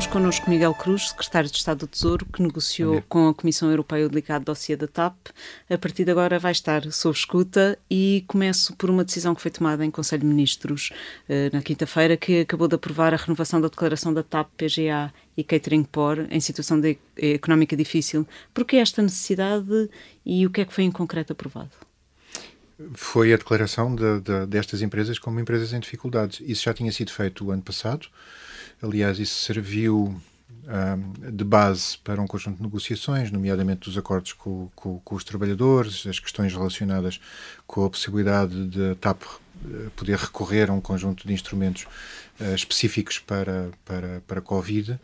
Temos connosco Miguel Cruz, secretário de Estado do Tesouro, que negociou com a Comissão Europeia o delicado dossiê da TAP. A partir de agora vai estar sob escuta e começo por uma decisão que foi tomada em Conselho de Ministros eh, na quinta-feira, que acabou de aprovar a renovação da declaração da TAP, PGA e Catering Por em situação de, económica difícil. Por que esta necessidade e o que é que foi em concreto aprovado? Foi a declaração de, de, destas empresas como empresas em dificuldades. Isso já tinha sido feito o ano passado. Aliás, isso serviu um, de base para um conjunto de negociações, nomeadamente dos acordos com, com, com, os trabalhadores, as questões relacionadas com a possibilidade de TAP eh, poder recorrer a um conjunto de instrumentos uh, específicos para, para, para Covid.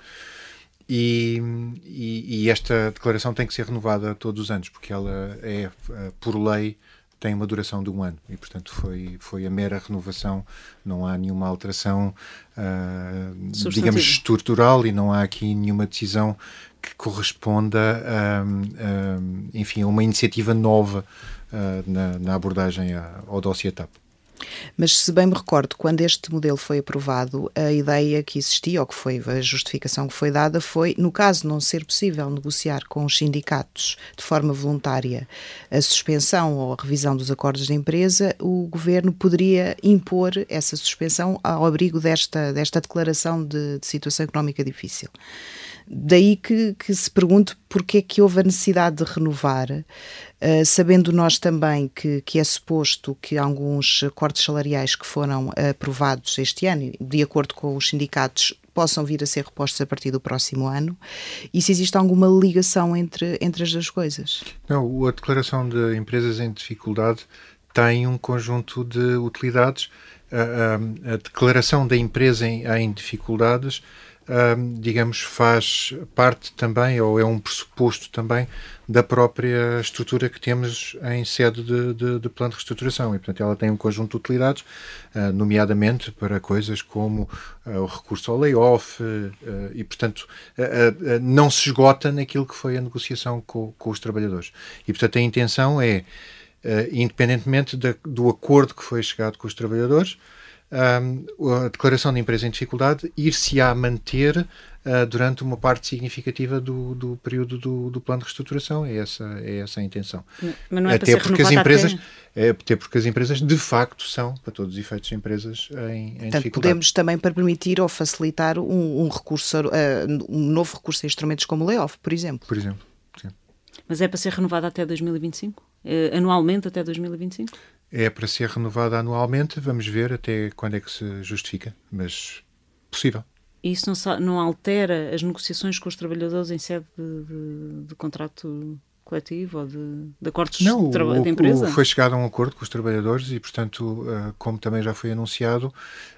E, e, e, esta declaração tem que ser renovada todos os anos, porque ela é, eh, por lei, tem uma duração de um ano e, portanto, foi, foi a mera renovação, não há nenhuma alteração, uh, digamos, estrutural e não há aqui nenhuma decisão que corresponda, a, enfim, a uma iniciativa nova uh, na, na, abordagem ao dossiê TAP. Mas se bem me recordo, quando este modelo foi aprovado, a ideia que existia, ou que foi a justificação que foi dada, foi, no caso não ser possível negociar com os sindicatos de forma voluntária a suspensão ou a revisão dos acordos de empresa, o governo poderia impor essa suspensão ao abrigo desta, desta declaração de, de situação económica difícil. Daí que, que se pergunte porque é que houve a necessidade de renovar, uh, sabendo nós também que, que é suposto que alguns cortes salariais que foram aprovados este ano, de acordo com os sindicatos, possam vir a ser repostos a partir do próximo ano e se existe alguma ligação entre, entre as duas coisas. Não, a declaração de empresas em dificuldade tem um conjunto de utilidades. A, a, a declaração da empresa em, em dificuldades digamos, faz parte também, ou é um pressuposto também, da própria estrutura que temos em sede de, de, de plano de reestruturação. E, portanto, ela tem um conjunto de utilidades, uh, nomeadamente para coisas como uh, o recurso ao layoff, uh, e, portanto, não se esgota naquilo que foi a negociação com, com os trabalhadores. E, portanto, a intenção é, independentemente de, do acordo que foi chegado com os trabalhadores, a declaração de empresa em dificuldade ir-se-á manter uh, durante uma parte significativa do, do período do, do, plano de reestruturação. É essa, é essa a intenção. Mas não é até porque as empresas até... é até porque as empresas de facto são, para todos os efeitos, empresas em, em Portanto, dificuldade. podemos também para permitir ou facilitar um, um recurso, uh, um novo recurso a instrumentos como o layoff, por exemplo. Por exemplo. Sim. Mas é para ser renovada até 2025? Uh, eh, anualmente até 2025? É para ser renovada anualmente. Vamos ver até quando é que se justifica, mas possível. E isso não, não altera as negociações com os trabalhadores em sede de, de, de contrato coletivo ou de, de acordos não, de, o, de empresa? Foi chegado a um acordo com os trabalhadores e, portanto, uh, como também já foi anunciado,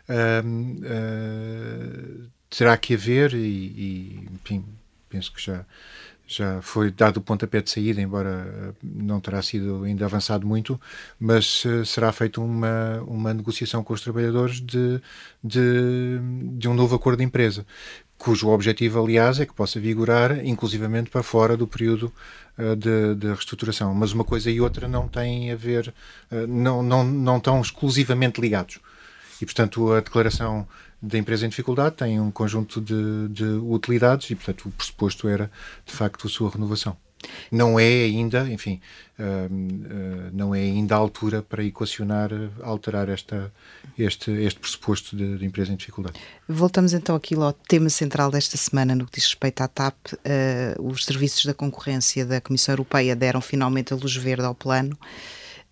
uh, uh, terá que haver e, e enfim, penso que já já foi dado o pontapé de saída, embora eh, não terá sido ainda avançado muito, mas uh, será feita uma, uma negociação com os trabalhadores de, de, de um novo acordo de empresa, cujo objetivo, aliás, é que possa vigorar inclusivamente para fora do período uh, de, de, reestruturação. Mas uma coisa e outra não têm a ver, não, não, não estão exclusivamente ligados. E, portanto, a declaração da empresa em dificuldade tem um conjunto de, de utilidades e, portanto, o pressuposto era, de facto, a sua renovação. Não é ainda, enfim, uh, uh, não é ainda a altura para equacionar, alterar esta, este, este pressuposto de, de, empresa em dificuldade. Voltamos então aqui ao tema central desta semana no que diz respeito à TAP. Uh, os serviços da concorrência da Comissão Europeia deram finalmente a luz verde ao plano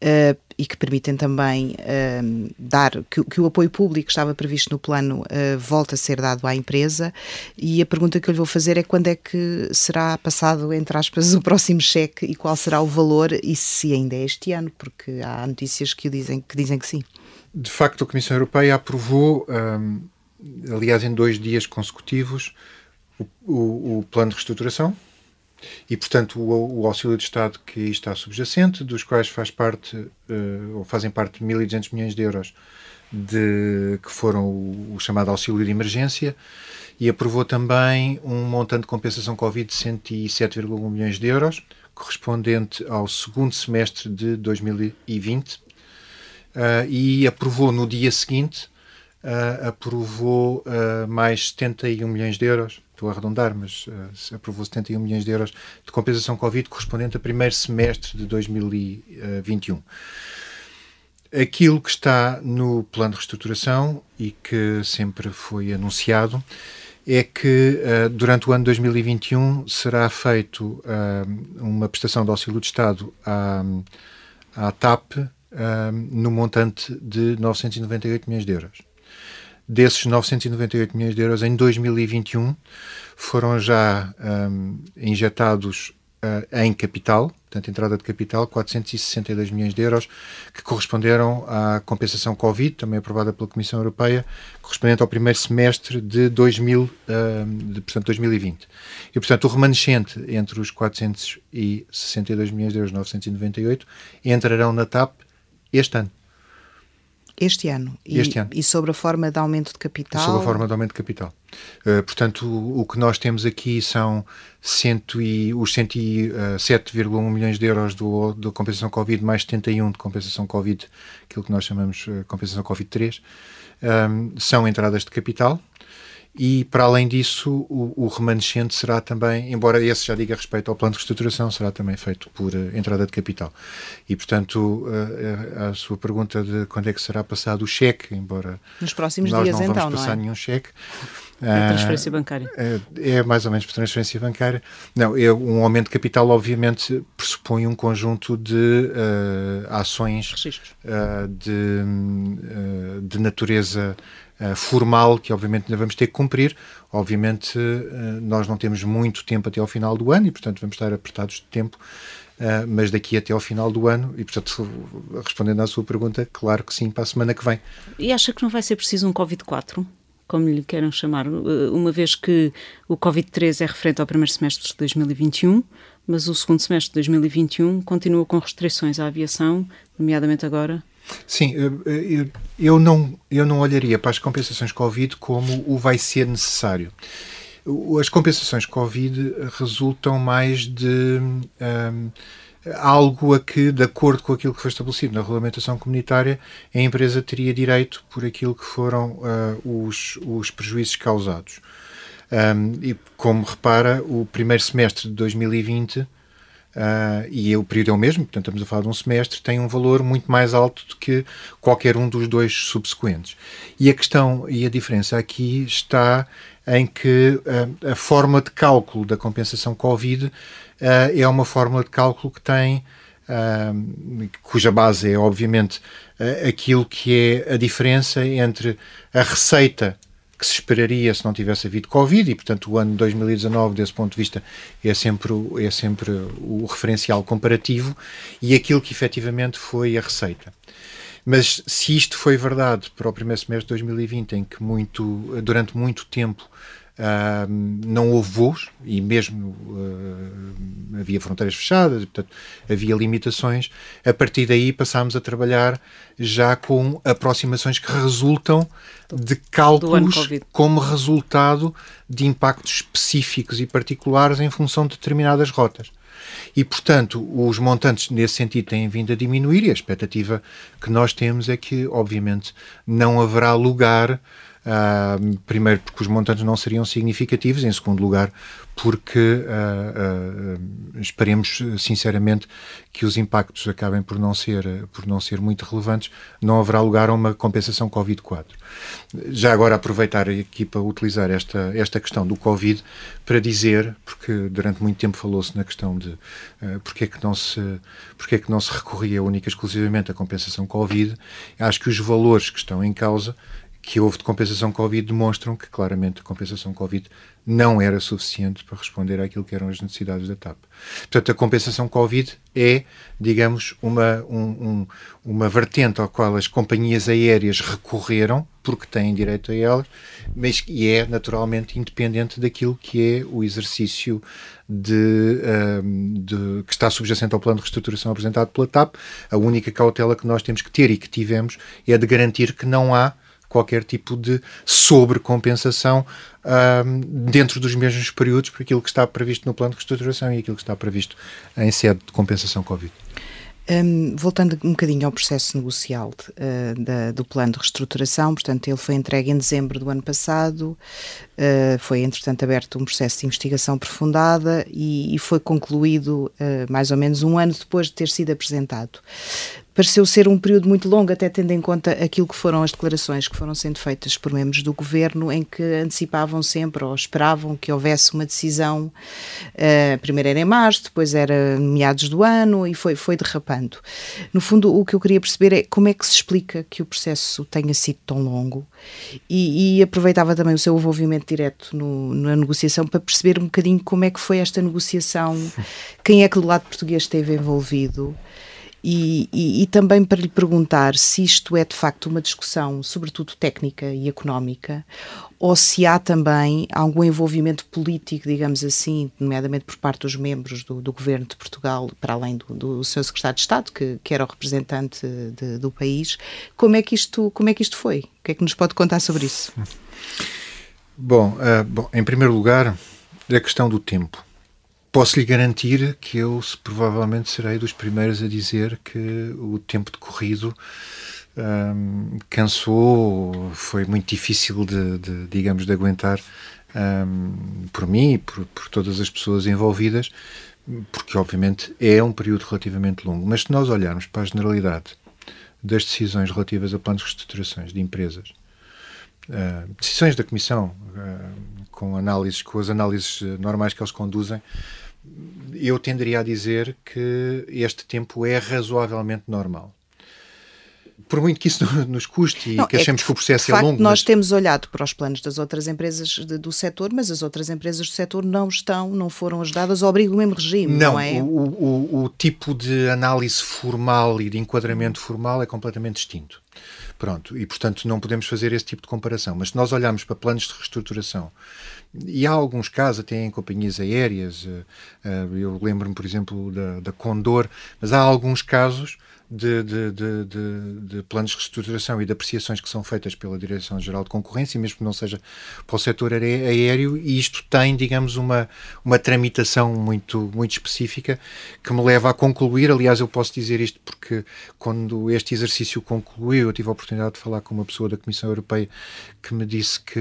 uh, e que permitem também uh, dar que, que, o apoio público que estava previsto no plano uh, volta a ser dado à empresa. E a pergunta que eu lhe vou fazer é quando é que será passado, entre aspas, o próximo cheque e qual será o valor e se ainda é este ano, porque há notícias que dizem que, dizem que sim. De facto, a Comissão Europeia aprovou, um, aliás, em dois dias consecutivos, o, o, o plano de reestruturação e, portanto, o, o, auxílio de Estado que aí está subjacente, dos quais faz parte, uh, ou fazem parte 1.200 milhões de euros, de, que foram o, o, chamado auxílio de emergência, e aprovou também um montante de compensação Covid de 107,1 milhões de euros, correspondente ao segundo semestre de 2020, uh, eh, e aprovou no dia seguinte uh, aprovou uh, mais 71 milhões de euros, estou a arredondar, mas uh, aprovou 71 milhões de euros de compensação Covid correspondente ao primeiro semestre de 2021. Aquilo que está no plano de reestruturação e que sempre foi anunciado é que uh, durante o ano 2021 será feito uh, uma prestação de auxílio de Estado à, à TAP uh, no montante de 998 milhões de euros. Desses 998 milhões de euros, em 2021 foram já um, injetados em capital, portanto, entrada de capital, 462 milhões de euros, que corresponderam à compensação Covid, também aprovada pela Comissão Europeia, correspondente ao primeiro semestre de, 2000, de portanto, 2020. E, portanto, o remanescente entre os 462 milhões de euros 998 entrarão na TAP este ano. Este ano. E, este ano. E sobre a forma de aumento de capital? Sobre a forma de aumento de capital. Uh, portanto, o, o, que nós temos aqui são cento e, os 107,1 uh, milhões de euros do, da compensação Covid, mais 71 de compensação Covid, aquilo que nós chamamos uh, compensação Covid 3, um, são entradas de capital e para além disso o, o, remanescente será também, embora esse já diga respeito ao plano de reestruturação, será também feito por uh, entrada de capital. E portanto uh, a sua pergunta de quando é que será passado o cheque, embora nos próximos nós dias não então, vamos passar não é? nenhum cheque. É transferência bancária. É, é, mais ou menos por transferência bancária. Não, é, um aumento de capital, obviamente, pressupõe um conjunto de uh, ações uh, de, uh, de natureza formal que obviamente ainda vamos ter que cumprir. Obviamente uh, nós não temos muito tempo até ao final do ano e portanto vamos estar apertados de tempo. Uh, mas daqui até ao final do ano, e portanto, respondendo à sua pergunta, claro que sim, para a semana que vem. E acha que não vai ser preciso um Covid-4? Como lhe queiram chamar, uma vez que o Covid-3 é referente ao primeiro semestre de 2021, mas o segundo semestre de 2021 continua com restrições à aviação, nomeadamente agora Sim, eu, não, eu não olharia para as compensações Covid como o vai ser necessário. As compensações Covid resultam mais de um, algo a que, de acordo com aquilo que foi estabelecido na regulamentação comunitária, a empresa teria direito por aquilo que foram uh, os, os prejuízos causados. Um, e como repara, o primeiro semestre de 2020 Uh, e o período é o mesmo, portanto estamos a falar de um semestre, tem um valor muito mais alto do que qualquer um dos dois subsequentes. E a questão e a diferença aqui está em que uh, a forma de cálculo da compensação Covid uh, é uma fórmula de cálculo que tem, cuja base é obviamente aquilo que é a diferença entre a receita que se esperaria se não tivesse havido Covid e, portanto, o ano 2019, desse ponto de vista, é sempre, é sempre o referencial comparativo e aquilo que efetivamente foi a receita. Mas se isto foi verdade para o primeiro semestre de 2020, em que muito, durante muito tempo Uh, não houve voos e mesmo uh, havia fronteiras fechadas, portanto, havia limitações. A partir daí passámos a trabalhar já com aproximações que resultam de cálculos como resultado de impactos específicos e particulares em função de determinadas rotas. E, portanto, os montantes nesse sentido têm vindo a diminuir e a expectativa que nós temos é que, obviamente, não haverá lugar Uh, primeiro, porque os montantes não seriam significativos, em segundo lugar, porque uh, uh, esperemos sinceramente que os impactos acabem por não ser por não ser muito relevantes, não haverá lugar a uma compensação Covid-4. Já agora aproveitar aqui para utilizar esta esta questão do Covid para dizer, porque durante muito tempo falou-se na questão de uh, porque é que não se porque é que não se recorria única exclusivamente à compensação Covid, acho que os valores que estão em causa que houve de compensação Covid demonstram que claramente a compensação Covid não era suficiente para responder àquilo que eram as necessidades da TAP. Portanto, a compensação Covid é, digamos, uma, um, um, uma vertente ao qual as companhias aéreas recorreram, porque têm direito a elas, mas que é naturalmente independente daquilo que é o exercício de, um, de, que está subjacente ao plano de reestruturação apresentado pela TAP. A única cautela que nós temos que ter e que tivemos é de garantir que não há qualquer tipo de sobrecompensação dentro dos mesmos períodos para aquilo que está previsto no plano de reestruturação e aquilo que está previsto em sede de compensação Covid. Um, voltando um bocadinho ao processo negocial uh, da, do plano de reestruturação, portanto, ele foi entregue em dezembro do ano passado, uh, foi entretanto aberto um processo de investigação aprofundada e, e foi concluído uh, mais ou menos um ano depois de ter sido apresentado pareceu ser um período muito longo, até tendo em conta aquilo que foram as declarações que foram sendo feitas por membros do governo, em que antecipavam sempre ou esperavam que houvesse uma decisão. Uh, primeiro era em março, depois era meados do ano e foi, foi derrapando. No fundo, o que eu queria perceber é como é que se explica que o processo tenha sido tão longo e, e aproveitava também o seu envolvimento direto no, na negociação para perceber um bocadinho como é que foi esta negociação, quem é que do lado português esteve envolvido. E, e, e, também para lhe perguntar se isto é de facto uma discussão, sobretudo técnica e económica, ou se há também algum envolvimento político, digamos assim, nomeadamente por parte dos membros do, do governo de Portugal, para além do, do seu secretário de Estado, que, que era o representante de, do país. Como é, que isto, como é que isto foi? O que é que nos pode contar sobre isso? Bom, uh, bom em primeiro lugar, a questão do tempo. Posso lhe garantir que eu provavelmente serei dos primeiros a dizer que o tempo decorrido um, cansou, foi muito difícil de, de digamos, de aguentar um, por mim e por, por todas as pessoas envolvidas, porque obviamente é um período relativamente longo. Mas se nós olharmos para a generalidade das decisões relativas a planos de reestruturações de empresas, uh, decisões da Comissão, uh, com análises, com as análises normais que eles conduzem, eu tenderia a dizer que este tempo é razoavelmente normal. Por muito que isso nos custe e não, que é achemos é que, que, o processo é facto, longo. Nós mas... temos olhado para os planos das outras empresas de, do setor, mas as outras empresas do setor não estão, não foram ajudadas ao abrigo do mesmo regime, não, não é? O, o, o tipo de análise formal e de enquadramento formal é completamente distinto. Pronto, e portanto não podemos fazer esse tipo de comparação. Mas se nós olharmos para planos de reestruturação, e há alguns casos até em companhias aéreas, eh, eh, eu lembro-me, por exemplo, da, da Condor, mas há alguns casos de, de, de, de, planos de reestruturação e de apreciações que são feitas pela Direção-Geral de Concorrência, mesmo que não seja para o setor aéreo, e isto tem, digamos, uma, uma tramitação muito, muito específica que me leva a concluir. Aliás, eu posso dizer isto porque quando este exercício concluiu, eu tive a oportunidade de falar com uma pessoa da Comissão Europeia que me disse que,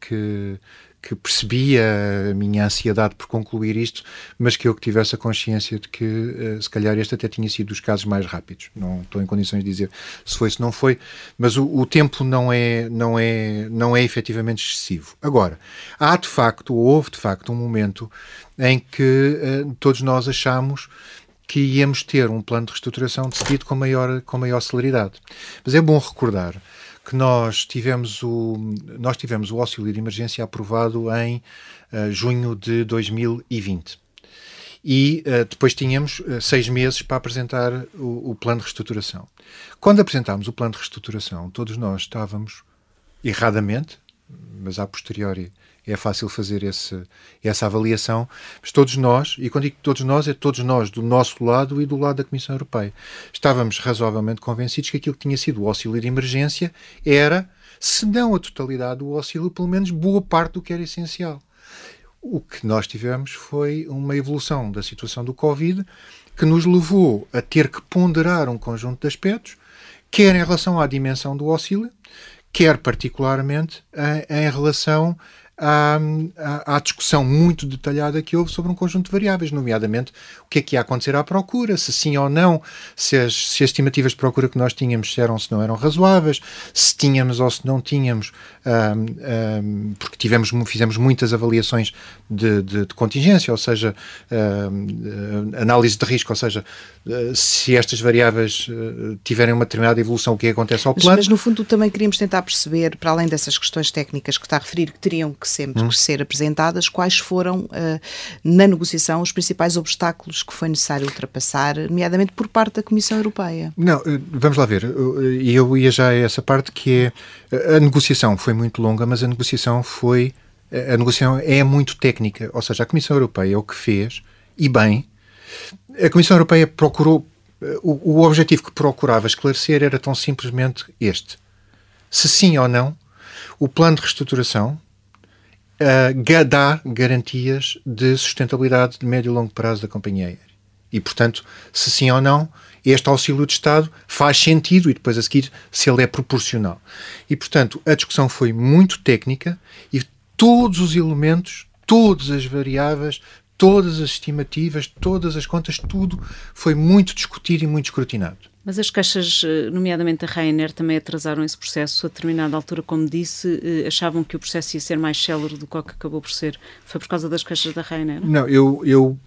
que que percebia a minha ansiedade por concluir isto, mas que eu que tivesse a consciência de que uh, se calhar este até tinha sido dos casos mais rápidos. Não estou em condições de dizer se foi, se não foi, mas o, o tempo não é, não, é, não é efetivamente excessivo. Agora, há de facto, ou houve de facto um momento em que uh, todos nós achamos que íamos ter um plano de reestruturação decidido com maior, com maior celeridade. Mas é bom recordar que nós tivemos o, nós tivemos o auxílio de emergência aprovado em uh, junho de 2020. E uh, depois tínhamos uh, seis meses para apresentar o, o, plano de reestruturação. Quando apresentámos o plano de reestruturação, todos nós estávamos, erradamente, mas a posteriori é fácil fazer esse, essa avaliação, mas todos nós, e quando digo todos nós, é todos nós, do nosso lado e do lado da Comissão Europeia, estávamos razoavelmente convencidos que aquilo que tinha sido o auxílio de emergência era, se não a totalidade do auxílio, pelo menos boa parte do que era essencial. O que nós tivemos foi uma evolução da situação do Covid que nos levou a ter que ponderar um conjunto de aspectos, quer em relação à dimensão do auxílio, quer particularmente em, em relação à, à, à, discussão muito detalhada que houve sobre um conjunto de variáveis, nomeadamente o que é que ia acontecer à procura, se sim ou não, se as, se as estimativas de procura que nós tínhamos eram se não eram razoáveis, se tínhamos ou se não tínhamos, um, um, porque tivemos, fizemos muitas avaliações de, de, de contingência, ou seja, um, análise de risco, ou seja, se estas variáveis uh, tiverem uma determinada evolução, o que acontece ao plano. Mas, mas no fundo também queríamos tentar perceber, para além dessas questões técnicas que está a referir, que teriam que sempre hum. ser apresentadas, quais foram, uh, na negociação, os principais obstáculos que foi necessário ultrapassar, nomeadamente por parte da Comissão Europeia? Não, eh, vamos lá ver. E eu ia já a essa parte que é a negociação foi muito longa, mas a negociação foi a negociação é muito técnica, ou seja, a Comissão Europeia o que fez e bem. A Comissão Europeia procurou o, o objetivo que procurava esclarecer era tão simplesmente este: se sim ou não o plano de reestruturação uh, dá garantias de sustentabilidade de médio e longo prazo da companhia aérea. E, portanto, se sim ou não, este auxílio de Estado faz sentido e depois a seguir se ele é proporcional. E, portanto, a discussão foi muito técnica e todos os elementos, todas as variáveis, todas as estimativas, todas as contas, tudo foi muito discutido e muito escrutinado. Mas as queixas, eh, nomeadamente a Ryanair, também atrasaram esse processo. A determinada altura, como disse, eh, achavam que o processo ia ser mais célere do que acabou por ser. Foi por causa das queixas da Ryanair? Não, eu, eu,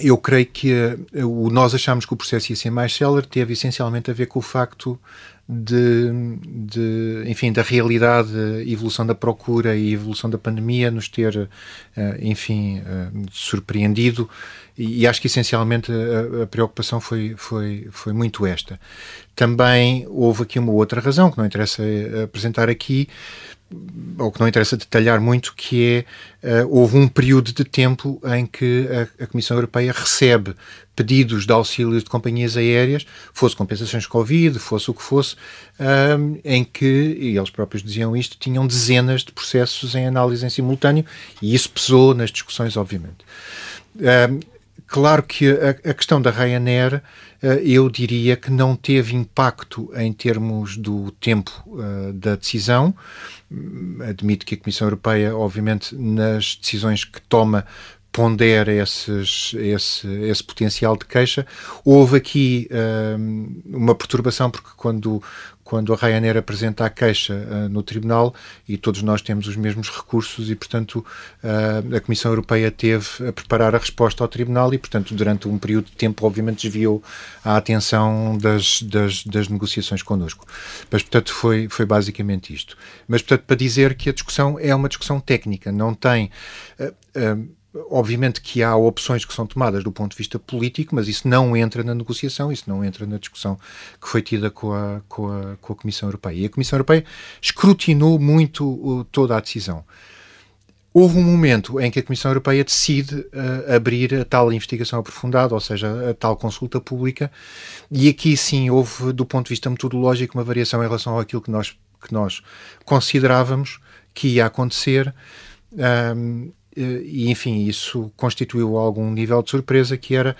eu creio que uh, o, nós achámos que o processo ia ser mais célere, teve essencialmente a ver com o facto de, de, enfim, da realidade, evolução da procura e evolução da pandemia nos ter, enfim, surpreendido e, e acho que essencialmente a, a, preocupação foi, foi, foi muito esta. Também houve aqui uma outra razão que não interessa eh, apresentar aqui, ou que não interessa detalhar muito, que é uh, houve um período de tempo em que a, a, Comissão Europeia recebe pedidos de auxílio de companhias aéreas, fosse compensações Covid, fosse o que fosse, em que, e eles próprios diziam isto, tinham dezenas de processos em análise em simultâneo e isso pesou nas discussões, obviamente. Claro que a, a questão da Ryanair, uh, eu diria que não teve impacto em termos do tempo uh, da decisão. Admito que a Comissão Europeia, obviamente, nas decisões que toma, pondera esses, esse, esse potencial de queixa. Houve aqui uh, uma perturbação, porque quando, quando a Ryanair apresenta a queixa uh, no tribunal e todos nós temos os mesmos recursos e, portanto, uh, a Comissão Europeia teve a preparar a resposta ao tribunal e, portanto, durante um período de tempo, obviamente, desviou a atenção das, das, das negociações connosco. Mas, portanto, foi, foi basicamente isto. Mas, portanto, para dizer que a discussão é uma discussão técnica, não tem. Uh, Obviamente que há opções que são tomadas do ponto de vista político, mas isso não entra na negociação, isso não entra na discussão que foi tida com a, com a, com a Comissão Europeia. E a Comissão Europeia escrutinou muito uh, toda a decisão. Houve um momento em que a Comissão Europeia decide uh, abrir a tal investigação aprofundada, ou seja, a tal consulta pública, e aqui sim houve, do ponto de vista metodológico, uma variação em relação àquilo que nós, que nós considerávamos que ia acontecer. Um, e enfim, isso constituiu algum nível de surpresa que era,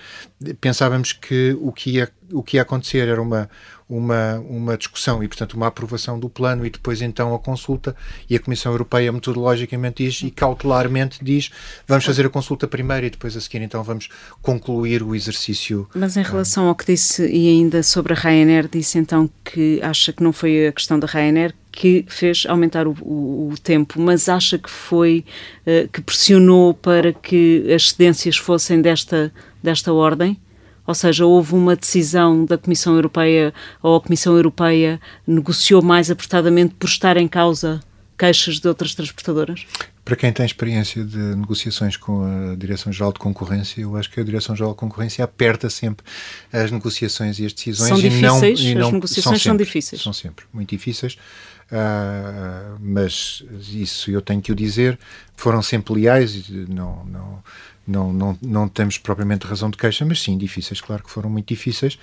pensávamos que o que ia, o que ia acontecer era uma, uma, uma discussão e, portanto, uma aprovação do plano e depois então a consulta e a Comissão Europeia metodologicamente diz e cautelarmente diz vamos fazer a consulta primeiro e depois a seguir então vamos concluir o exercício. Mas em relação ao que disse e ainda sobre a Ryanair, disse então que acha que não foi a questão da Ryanair que fez aumentar o, o, o tempo, mas acha que foi uh, que pressionou para que as cedências fossem desta, desta ordem? Ou seja, houve uma decisão da Comissão Europeia ou a Comissão Europeia negociou mais apertadamente por estar em causa queixas de outras transportadoras? Para quem tem experiência de negociações com a Direção-Geral de Concorrência, eu acho que a Direção-Geral de Concorrência aperta sempre as negociações e as decisões. São difíceis? E não, e não, as negociações são, são difíceis? São sempre muito difíceis. Uh, mas isso eu tenho que o dizer, foram sempre leais e não, não, não, não, não temos propriamente razão de queixa, mas sim difíceis, claro que foram muito difíceis.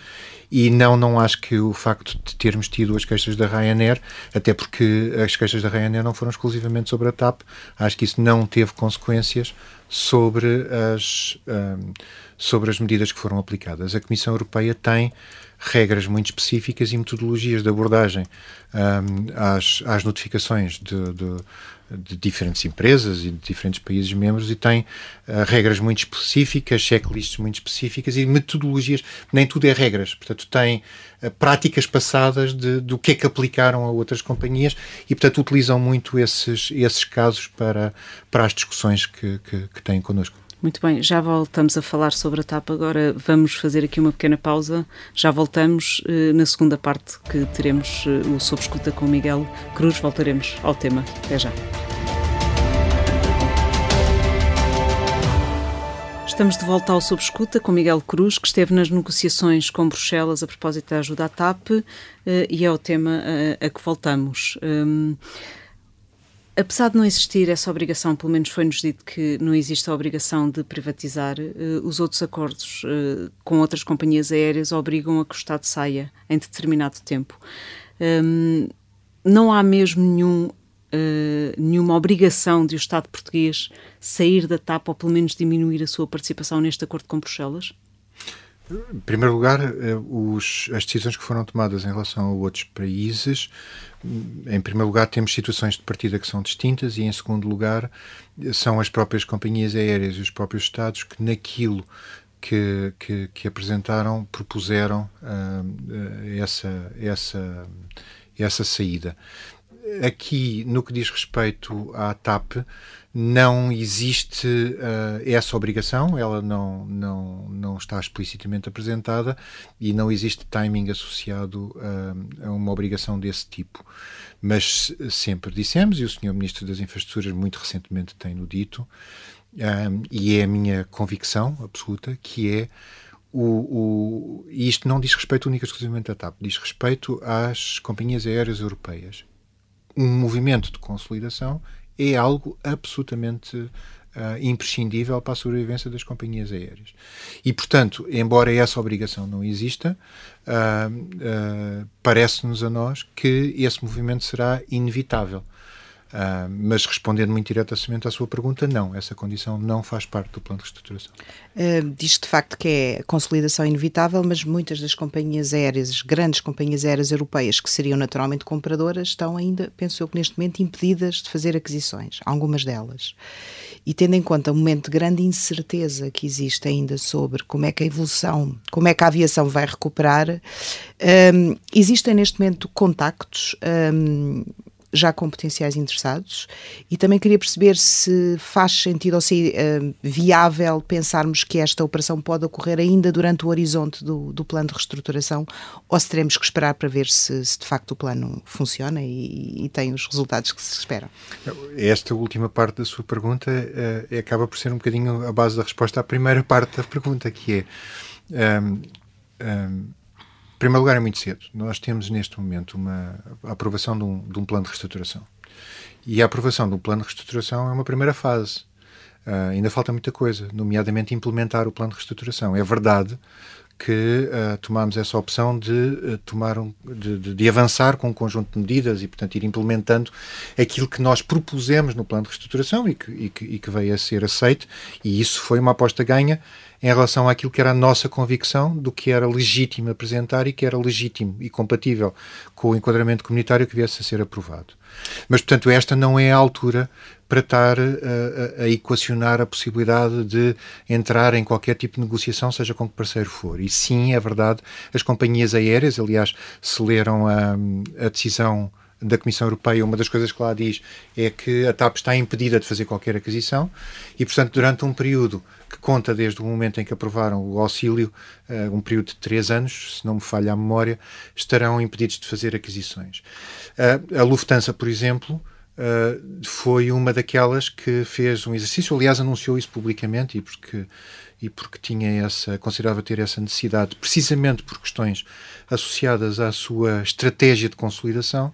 E não, não acho que o facto de termos tido as queixas da Ryanair, até porque as queixas da Ryanair não foram exclusivamente sobre a TAP, acho que isso não teve consequências sobre as, um, sobre as medidas que foram aplicadas. A Comissão Europeia tem regras muito específicas e metodologias de abordagem um, às, às notificações de, de, de, diferentes empresas e de diferentes países membros e tem uh, regras muito específicas, checklists muito específicas e metodologias, nem tudo é regras, portanto tem uh, práticas passadas de, do que é que aplicaram a outras companhias e portanto utilizam muito esses, esses casos para, para as discussões que, que, que têm connosco. Muito bem, já voltamos a falar sobre a TAP. Agora vamos fazer aqui uma pequena pausa. Já voltamos eh, na segunda parte que teremos eh, o Sob Escuta com Miguel Cruz. Voltaremos ao tema. Até já. Estamos de volta ao Sob Escuta com Miguel Cruz, que esteve nas negociações com Bruxelas a propósito da ajuda à TAP eh, e é o tema a que voltamos. Hum, Apesar de não existir essa obrigação, pelo menos foi-nos dito que não existe a obrigação de privatizar, uh, os outros acordos uh, com outras companhias aéreas obrigam a que o Estado saia em determinado tempo. Um, não há mesmo nenhum, uh, nenhuma obrigação de o Estado português sair da TAP ou pelo menos diminuir a sua participação neste acordo com Bruxelas? Em primeiro lugar, eh, os, as decisões que foram tomadas em relação a outros países, em primeiro lugar, temos situações de partida que são distintas, e em segundo lugar, são as próprias companhias aéreas e os próprios Estados que, naquilo que, que, que apresentaram, propuseram uh, essa, essa, essa saída. Aqui, no que diz respeito à TAP, não existe uh, essa obrigação, ela não, não, não está explicitamente apresentada e não existe timing associado uh, a uma obrigação desse tipo. Mas sempre dissemos, e o Sr. Ministro das Infraestruturas muito recentemente tem-no dito, um, e é a minha convicção absoluta, que é o, o, isto não diz respeito única e exclusivamente à TAP, diz respeito às companhias aéreas europeias. Um movimento de consolidação é algo absolutamente uh, imprescindível para a sobrevivência das companhias aéreas. E, portanto, embora essa obrigação não exista, uh, uh, parece-nos a nós que esse movimento será inevitável. Uh, mas respondendo muito diretamente à sua pergunta, não, essa condição não faz parte do plano de reestruturação. Uh, diz de facto que é consolidação inevitável, mas muitas das companhias aéreas, as grandes companhias aéreas europeias, que seriam naturalmente compradoras, estão ainda, penso eu que neste momento, impedidas de fazer aquisições, algumas delas. E tendo em conta o momento de grande incerteza que existe ainda sobre como é que a evolução, como é que a aviação vai recuperar, um, existem neste momento contactos. Um, já com potenciais interessados e também queria perceber se faz sentido ou se é uh, viável pensarmos que esta operação pode ocorrer ainda durante o horizonte do, do plano de reestruturação ou se teremos que esperar para ver se, se de facto o plano funciona e, e, tem os resultados que se esperam. Esta última parte da sua pergunta uh, acaba por ser um bocadinho a base da resposta à primeira parte da pergunta, que é um, um, primeiro lugar, é muito cedo. Nós temos neste momento uma aprovação de um, de um, plano de reestruturação. E a aprovação de um plano de reestruturação é uma primeira fase. Uh, ainda falta muita coisa, nomeadamente implementar o plano de reestruturação. É verdade que uh, tomámos essa opção de uh, tomar um, de, de, de, avançar com um conjunto de medidas e, portanto, ir implementando aquilo que nós propusemos no plano de reestruturação e que, e que, e que veio a ser aceito, e isso foi uma aposta ganha em relação àquilo que era a nossa convicção do que era legítimo apresentar e que era legítimo e compatível com o enquadramento comunitário que viesse a ser aprovado. Mas, portanto, esta não é a altura para estar a, eh, a, a, equacionar a possibilidade de entrar em qualquer tipo de negociação, seja com que parceiro for. E sim, é verdade, as companhias aéreas, aliás, se leram a, a decisão da Comissão Europeia, uma das coisas que lá diz é que a TAP está impedida de fazer qualquer aquisição e, portanto, durante um período que conta desde o momento em que aprovaram o auxílio, uh, um período de três anos, se não me falha a memória, estarão impedidos de fazer aquisições. Uh, a Lufthansa, por exemplo, uh, foi uma daquelas que fez um exercício, aliás, anunciou isso publicamente e porque e porque tinha essa, considerava ter essa necessidade, precisamente por questões associadas à sua estratégia de consolidação,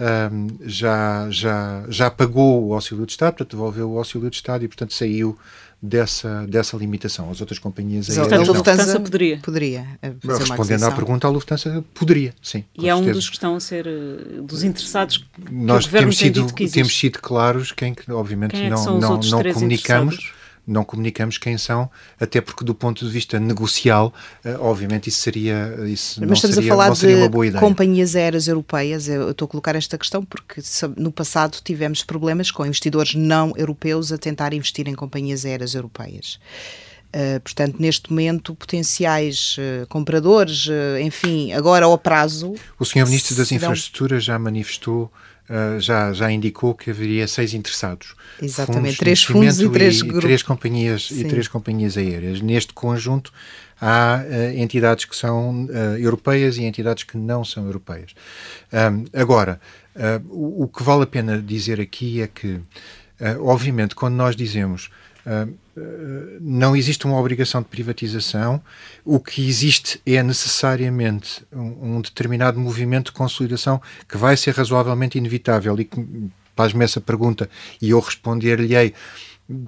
um, já, já, já pagou o auxílio de Estado, portanto, devolveu o auxílio de Estado e, portanto, saiu dessa, dessa limitação. As outras companhias aéreas. Portanto, a Lufthansa poderia. Poderia. Eh, Respondendo à pergunta, a Lufthansa poderia, sim. E é um dos que estão a ser, eh, dos interessados Nós temos sido, temos sido claros quem, obviamente, quem é que não, não, não comunicamos não comunicamos quem são, até porque do ponto de vista negocial, uh, obviamente isso seria isso Mas estamos seria, a falar de companhias aéreas europeias, eu estou a colocar esta questão porque no passado tivemos problemas com investidores não europeus a tentar investir em companhias aéreas europeias. Uh, portanto, neste momento, potenciais uh, compradores, uh, enfim, agora ao prazo. O Sr. Ministro das Infraestruturas já manifestou uh, já, já indicou que haveria seis interessados. Exatamente, fundos três fundos e três grupos. Três companhias, e três companhias aéreas. Neste conjunto há uh, entidades que são uh, europeias e entidades que não são europeias. Um, agora, o, o, que vale a pena dizer aqui é que, obviamente, quando nós dizemos não existe uma obrigação de privatização, o que existe é necessariamente um, um determinado movimento de consolidação que vai ser razoavelmente inevitável. E que, pasme essa pergunta e eu responder-lhe-ei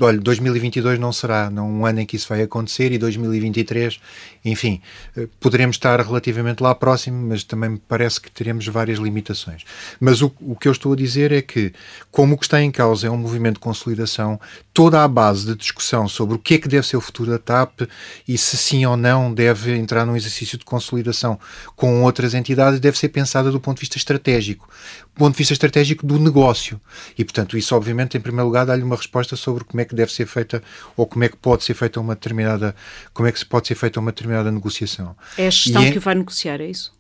olha, 2022 não será não um ano em que isso vai acontecer e 2023, enfim, eh, poderemos estar relativamente lá próximo, mas também me parece que teremos várias limitações. Mas o, o que eu estou a dizer é que, como o que está em causa é um movimento de consolidação, toda a base de discussão sobre o que é que deve ser o futuro da TAP e se sim ou não deve entrar num exercício de consolidação com outras entidades deve ser pensada do ponto de vista estratégico, ponto de vista estratégico do negócio. E, portanto, isso obviamente, em primeiro lugar, dá-lhe uma resposta sobre como é que deve ser feita ou como é que pode ser feita uma determinada, como é que pode ser feita uma determinada negociação. É a gestão é... que vai negociar, é isso?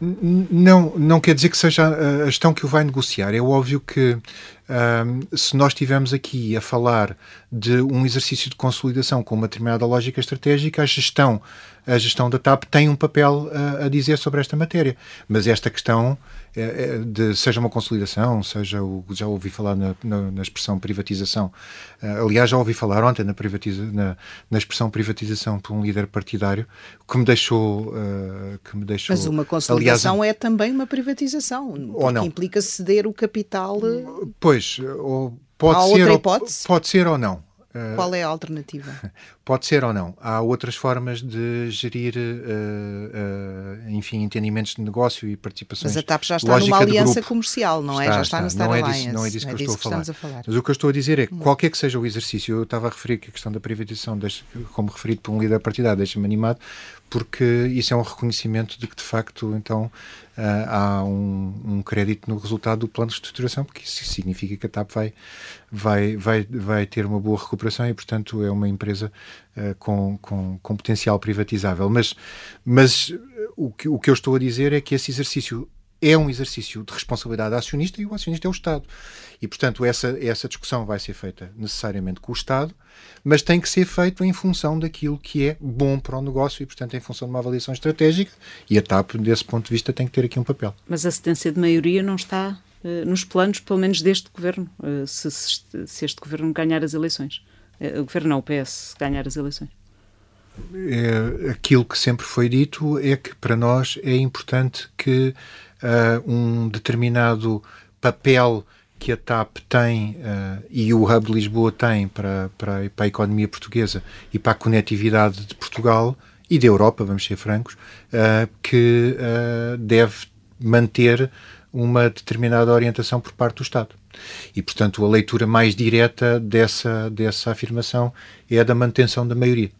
Não, não quer dizer que seja a gestão que o vai negociar. É óbvio que um, se nós estivermos aqui a falar de um exercício de consolidação com uma determinada lógica estratégica, a gestão, a gestão da TAP tem um papel a, a dizer sobre esta matéria. Mas esta questão é, é, de, seja uma consolidação, seja o, já ouvi falar na, na, na expressão privatização. Uh, aliás, já ouvi falar ontem na, privatiza, na, na, expressão privatização por um líder partidário que me deixou. Uh, que me deixou Mas uma consolidação aliás, é também uma privatização, ou não. implica ceder o capital. Pois, ou pode Há ser. Outra hipótese? Pode ser ou não. Uh, Qual é a alternativa? Pode ser ou não. Há outras formas de gerir, uh, uh, enfim, entendimentos de negócio e participações. Mas a TAP já está numa aliança comercial, não é? Está, já está, está. na Star não é disso, não é disso, que, é eu estou a falar. a falar. Mas o que eu estou a dizer é que, hum. qualquer que seja o exercício, eu estava a referir que a questão da privatização, como referido por um líder partidário, deixa-me animado, porque isso é um reconhecimento de que, de facto, então, há um, um, crédito no resultado do plano de estruturação, porque isso significa que a TAP vai, vai, vai, vai ter uma boa recuperação e, portanto, é uma empresa uh, com, com, com potencial privatizável. Mas, mas o, que, o que eu estou a dizer é que esse exercício é um exercício de responsabilidade acionista e o acionista é o Estado. E, portanto, essa, essa discussão vai ser feita necessariamente com o Estado, mas tem que ser feito em função daquilo que é bom para o negócio e, portanto, em função de uma avaliação estratégica. E a TAP, desse ponto de vista, tem que ter aqui um papel. Mas a cedência de maioria não está uh, nos planos, pelo menos deste governo, uh, se, se, este governo ganhar as eleições. Uh, o governo não, o PS, ganhar as eleições. É, aquilo que sempre foi dito é que para nós é importante que uh, um determinado papel que a TAP tem uh, e o Hub Lisboa tem para, para, para, a economia portuguesa e para a conectividade de Portugal e da Europa, vamos ser francos, uh, que deve manter uma determinada orientação por parte do Estado. E, portanto, a leitura mais direta dessa, dessa afirmação é a da manutenção da maioria.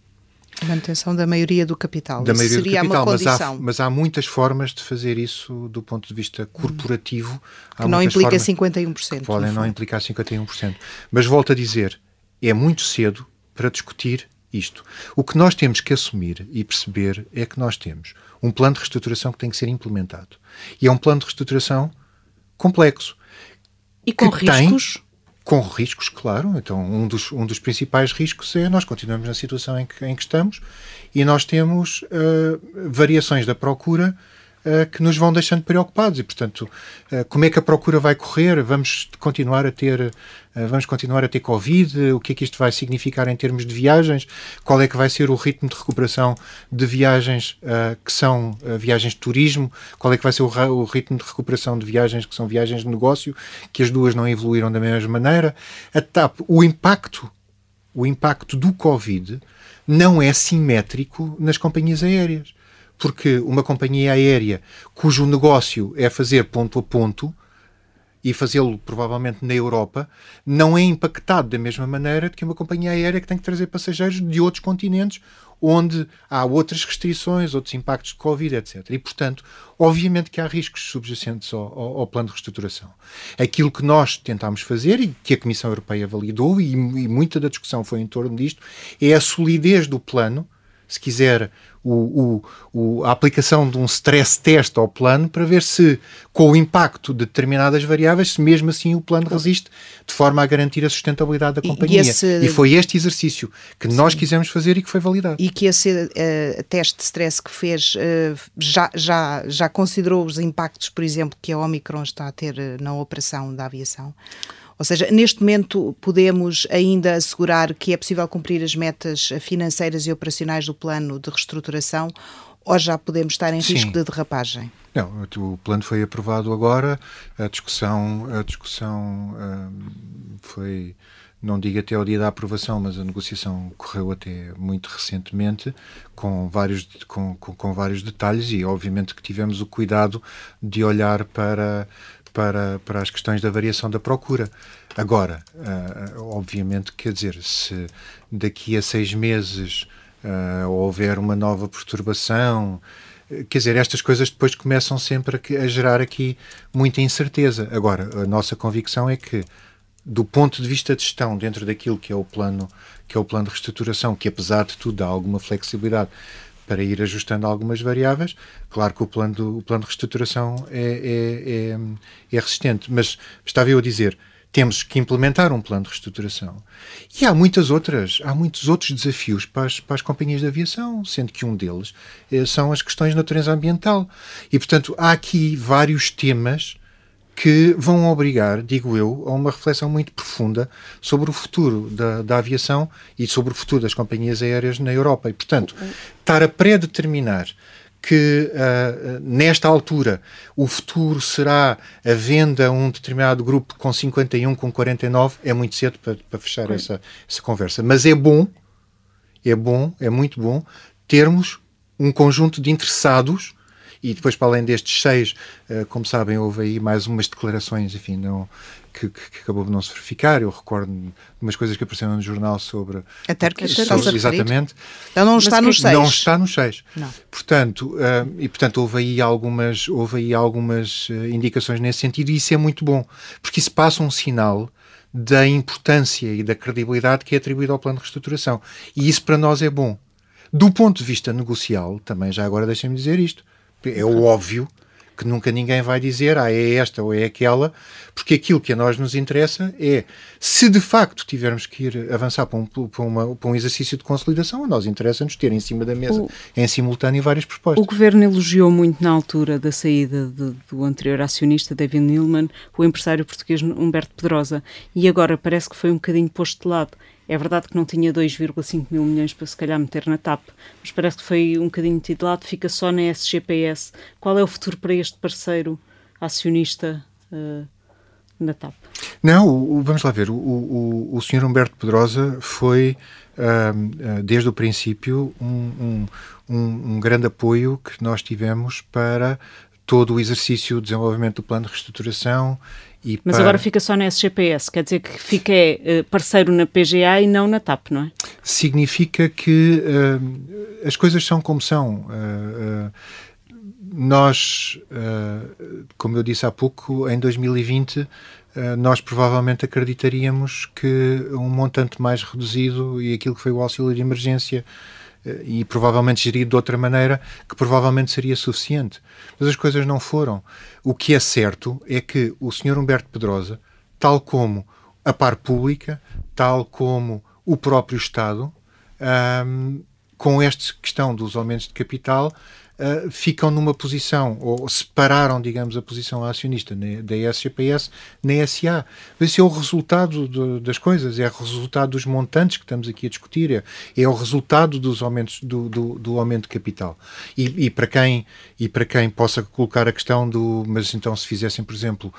A manutenção da maioria do capital. Da maioria seria do capital, uma condição. Mas há, mas há, muitas formas de fazer isso do ponto de vista corporativo. Que não implica 51%. Que podem não implicar 51%. Mas volto a dizer, é muito cedo para discutir isto. O que nós temos que assumir e perceber é que nós temos um plano de reestruturação que tem que ser implementado. E é um plano de reestruturação complexo. E com riscos? Tem, com riscos, claro. Então, um dos, um dos principais riscos é nós continuamos na situação em que, em que estamos e nós temos uh, variações da procura uh, que nos vão deixando preocupados. E, portanto, uh, como é que a procura vai correr? Vamos continuar a ter eh, vamos continuar a ter Covid? O que é que isto vai significar em termos de viagens? Qual é que vai ser o ritmo de recuperação de viagens uh, que são uh, viagens de turismo? Qual é que vai ser o, o, ritmo de recuperação de viagens que são viagens de negócio? Que as duas não evoluíram da mesma maneira. A TAP, o impacto, o impacto do Covid não é simétrico nas companhias aéreas. Porque uma companhia aérea cujo negócio é fazer ponto a ponto, e fazê-lo provavelmente na Europa, não é impactado da mesma maneira que uma companhia aérea que tem que trazer passageiros de outros continentes onde há outras restrições, outros impactos de Covid, etc. E, portanto, obviamente que há riscos subjacentes ao, ao, ao plano de reestruturação. Aquilo que nós tentámos fazer e que a Comissão Europeia validou, e, e muita da discussão foi em torno disto, é a solidez do plano, se quiser, o, o, o, a aplicação de um stress test ao plano para ver se, com o impacto de determinadas variáveis, se mesmo assim o plano resiste de forma a garantir a sustentabilidade da companhia. E, esse... e foi este exercício que Sim. nós quisemos fazer e que foi validado. E que esse uh, teste de stress que fez uh, já, já, já considerou os impactos, por exemplo, que a Omicron está a ter eh, na operação da aviação? Ou seja, neste momento podemos ainda assegurar que é possível cumprir as metas financeiras e operacionais do plano de reestruturação ou já podemos estar em Sim. risco de derrapagem? Não, o plano foi aprovado agora, a discussão, a discussão hum, foi, não digo até ao dia da aprovação, mas a negociação correu até muito recentemente, com vários, com, com, com vários detalhes e obviamente que tivemos o cuidado de olhar para, para, para as questões da variação da procura. Agora, uh, obviamente, quer dizer, se daqui a seis meses uh, houver uma nova perturbação, quer dizer, estas coisas depois começam sempre a, a, gerar aqui muita incerteza. Agora, a nossa convicção é que, do ponto de vista de gestão, dentro daquilo que é o plano, que é o plano de reestruturação, que apesar de tudo dá alguma flexibilidade para ir ajustando algumas variáveis, claro que o plano, do, o plano de reestruturação é, é, é, é resistente. Mas estava eu a dizer, temos que implementar um plano de reestruturação. E há muitas outras, há muitos outros desafios para as, para as companhias de aviação, sendo que um deles eh, são as questões de natureza ambiental. E, portanto, há aqui vários temas que vão obrigar, digo eu, a uma reflexão muito profunda sobre o futuro da, da aviação e sobre o futuro das companhias aéreas na Europa. E, portanto, estar a pré-determinar que uh, nesta altura o futuro será a venda a um determinado grupo com 51, com 49, é muito cedo para, para fechar essa, essa conversa. Mas é bom, é bom, é muito bom termos um conjunto de interessados e depois, para além destes seis, uh, como sabem, houve aí mais umas declarações, enfim, não, que, que, acabou de não se verificar. Eu recordo de umas coisas que apareceram no jornal sobre. A Turkish sobre, Exatamente. Ela não está nos seis. Não está nos seis. Não. Portanto, uh, e portanto houve aí algumas, houve aí algumas uh, indicações nesse sentido e isso é muito bom, porque isso passa um sinal da importância e da credibilidade que é atribuída ao plano de reestruturação. E isso para nós é bom. Do ponto de vista negocial, também já agora deixem-me dizer isto, é óbvio que nunca ninguém vai dizer, ah, é esta ou é aquela, porque aquilo que a nós nos interessa é, se de facto tivermos que ir avançar para um, para uma, para um exercício de consolidação, a nós interessa-nos ter em cima da mesa, o, em simultâneo, várias propostas. O Governo elogiou muito na altura da saída de, do anterior acionista, David Neilman, o empresário português Humberto Pedrosa, e agora parece que foi um bocadinho posto de lado. É verdade que não tinha 2,5 mil milhões para se calhar meter na TAP, mas parece que foi um bocadinho metido de lado, fica só na SGPS. Qual é o futuro para este parceiro acionista uh, na TAP? Não, o, vamos lá ver. O, o, o Sr. Humberto Pedrosa foi, uh, desde o princípio, um, um, um, grande apoio que nós tivemos para todo o exercício de desenvolvimento do plano de reestruturação e Mas para... agora fica só na SGPS, quer dizer que fica é, parceiro na PGA e não na TAP, não é? Significa que uh, as coisas são como são. Uh, uh, nós, como eu disse há pouco, em 2020 nós provavelmente acreditaríamos que um montante mais reduzido e aquilo que foi o auxílio de emergência e provavelmente gerido de outra maneira, que provavelmente seria suficiente. Mas as coisas não foram. O que é certo é que o Sr. Humberto Pedrosa, tal como a par pública, tal como o próprio Estado, com esta questão dos aumentos de capital, uh, ficam numa posição, ou separaram, digamos, a posição acionista na, da SGPS na SA. Esse é o resultado de, das coisas, é o resultado dos montantes que estamos aqui a discutir, é, é o resultado dos aumentos, do, do, do aumento de capital. E, e, para quem, e para quem possa colocar a questão do, mas então se fizessem, por exemplo,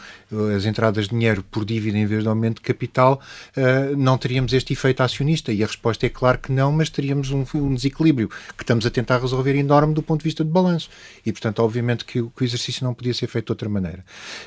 as entradas de dinheiro por dívida em vez de aumento de capital, uh, não teríamos este efeito acionista? E a resposta é claro que não, mas teríamos um, um desequilíbrio que estamos a tentar resolver enorme do ponto de vista de balanço. E, portanto, obviamente que, que o exercício não podia ser feito de outra maneira.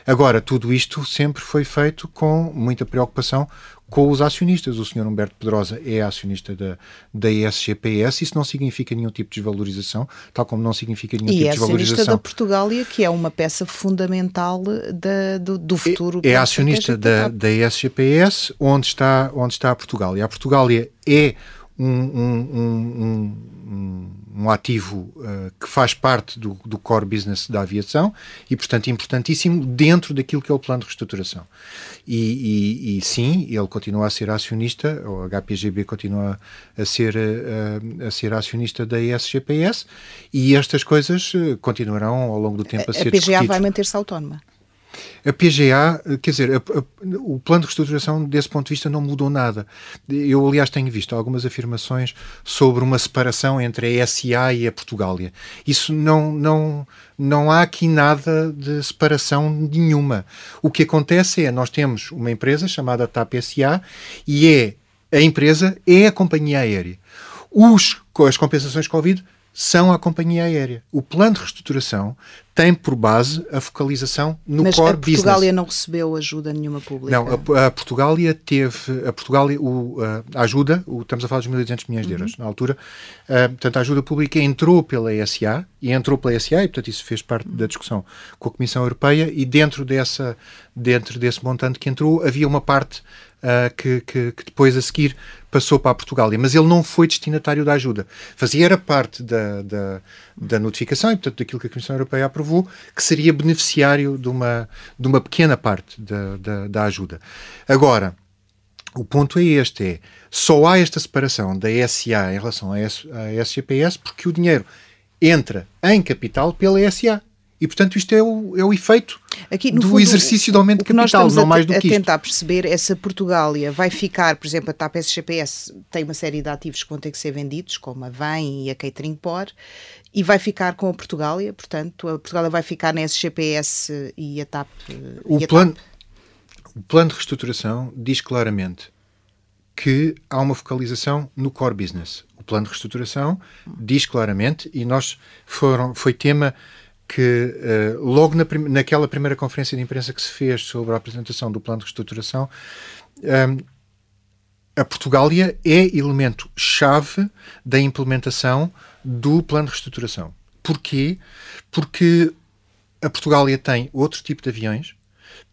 Agora, tudo isto sempre foi feito com muita preocupação com os acionistas. O Sr. Humberto Pedrosa é acionista da, da ESGPS, isso não significa nenhum tipo de desvalorização, tal como não significa nenhum e tipo é de desvalorização. E é acionista da Portugália, que é uma peça fundamental da, do, do, futuro. É, é acionista da, da ESGPS, onde está, onde está a Portugália. A Portugália é um, um, um, um ativo uh, que faz parte do, do, core business da aviação e, portanto, importantíssimo dentro daquilo que é o plano de reestruturação. E, e, e sim, ele continua a ser acionista, a HPGB continua a ser, uh, a ser acionista da ESGPS e estas coisas continuarão ao longo do tempo a, a ser A PGA vai manter-se autónoma? A PGA, quer dizer, a, a, o plano de reestruturação, desse ponto de vista, não mudou nada. Eu, aliás, tenho visto algumas afirmações sobre uma separação entre a SA e a Portugália. Isso não, não, não há aqui nada de separação nenhuma. O que acontece é, nós temos uma empresa chamada TAP SA e é a empresa é a companhia aérea. Os, as compensações Covid são a companhia aérea. O plano de reestruturação tem por base a focalização no Mas core business. Mas a Portugália business. não recebeu ajuda nenhuma pública? Não, a, a Portugália teve, a Portugália, o, a ajuda, o, estamos a falar dos 1.200 milhões de euros uhum. na altura, uh, portanto a ajuda pública entrou pela ESA, e entrou pela ESA, e portanto isso fez parte uhum. da discussão com a Comissão Europeia, e dentro, dessa, dentro desse montante que entrou havia uma parte uh, que, que, que, depois a seguir passou para a Portugália, mas ele não foi destinatário da ajuda. Fazia era parte da, da, da, notificação e, portanto, daquilo que a Comissão Europeia aprovou, que seria beneficiário de uma, de uma pequena parte da, da, da ajuda. Agora, o ponto é este: é só há esta separação da SA em relação à, SGPS porque o dinheiro entra em capital pela SA. E, portanto, isto é o, é o efeito Aqui, do fundo, exercício de aumento de capital, não mais do que isto. tentar perceber é se a Portugália vai ficar, por exemplo, a TAP SGPS tem uma série de ativos que vão ter que ser vendidos, como a VEM e a Catering Por, e vai ficar com a Portugália, portanto, a Portugália vai ficar na SGPS e a TAP. O, a plano, TAP. o plano de reestruturação diz claramente que há uma focalização no core business. O plano de reestruturação diz claramente, e nós foram, foi tema que uh, logo na prim naquela primeira conferência de imprensa que se fez sobre a apresentação do plano de reestruturação, um, ehm, a Portugália é elemento chave da implementação do plano de reestruturação. Porquê? Porque a Portugália tem outro tipo de aviões,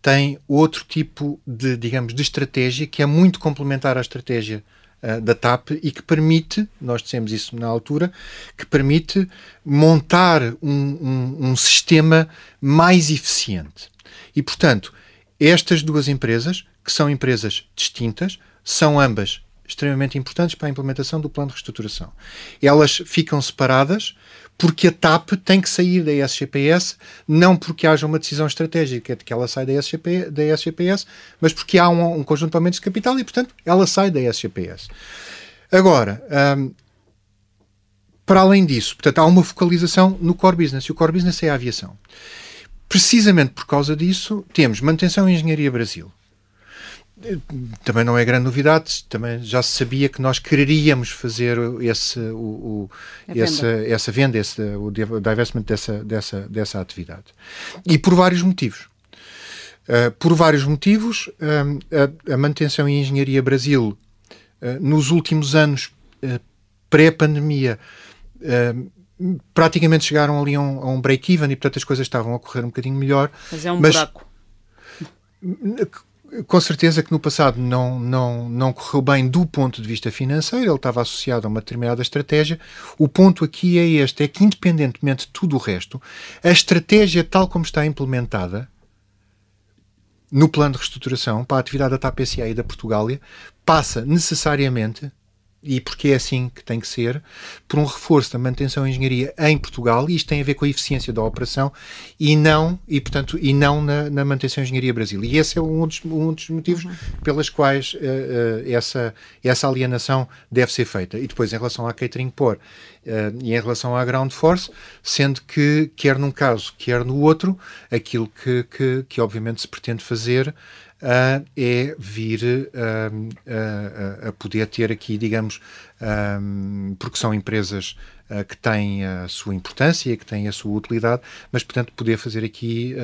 tem outro tipo de, digamos, de estratégia que é muito complementar à estratégia uh, da TAP e que permite, nós dissemos isso na altura, que permite montar um, um, um sistema mais eficiente. E, portanto, estas duas empresas, que são empresas distintas, são ambas extremamente importantes para a implementação do plano de reestruturação. Elas ficam separadas porque a TAP tem que sair da SGPS, não porque haja uma decisão estratégica de que ela sai da, SGP, da SGPS, mas porque há um, um conjunto de aumentos de capital e, portanto, ela sai da SGPS. Agora, um, para além disso, portanto, há uma focalização no core business, e o core business é a aviação. Precisamente por causa disso, temos manutenção e engenharia Brasil, também não é grande novidade, também já se sabia que nós quereríamos fazer esse, o, o essa, venda. essa venda, esse, o divestment dessa, dessa, dessa atividade. E por vários motivos. Uh, por vários motivos, uh, a, a, manutenção e engenharia Brasil, uh, nos últimos anos, pré-pandemia, praticamente chegaram ali a um, um break-even e, portanto, as coisas estavam a correr um bocadinho melhor. Mas é um mas, buraco com certeza que no passado não, não, não correu bem do ponto de vista financeiro, ele estava associado a uma determinada estratégia. O ponto aqui é este: é que, independentemente de tudo o resto, a estratégia, tal como está implementada no plano de reestruturação para a atividade da TAPCA e da Portugália, passa necessariamente e porque é assim que tem que ser, por um reforço da manutenção e engenharia em Portugal, e isto tem a ver com a eficiência da operação e não, e, portanto, e não na, na manutenção e engenharia Brasil. E esse é um dos, um dos motivos uhum. pelas quais uh, uh, essa, essa alienação deve ser feita. E depois, em relação à catering por uh, e em relação à ground force, sendo que, quer num caso, quer no outro, aquilo que, que, que obviamente se pretende fazer uh, é vir uh, a poder ter aqui, digamos, porque são empresas que têm a sua importância, que têm a sua utilidade, mas, portanto, poder fazer aqui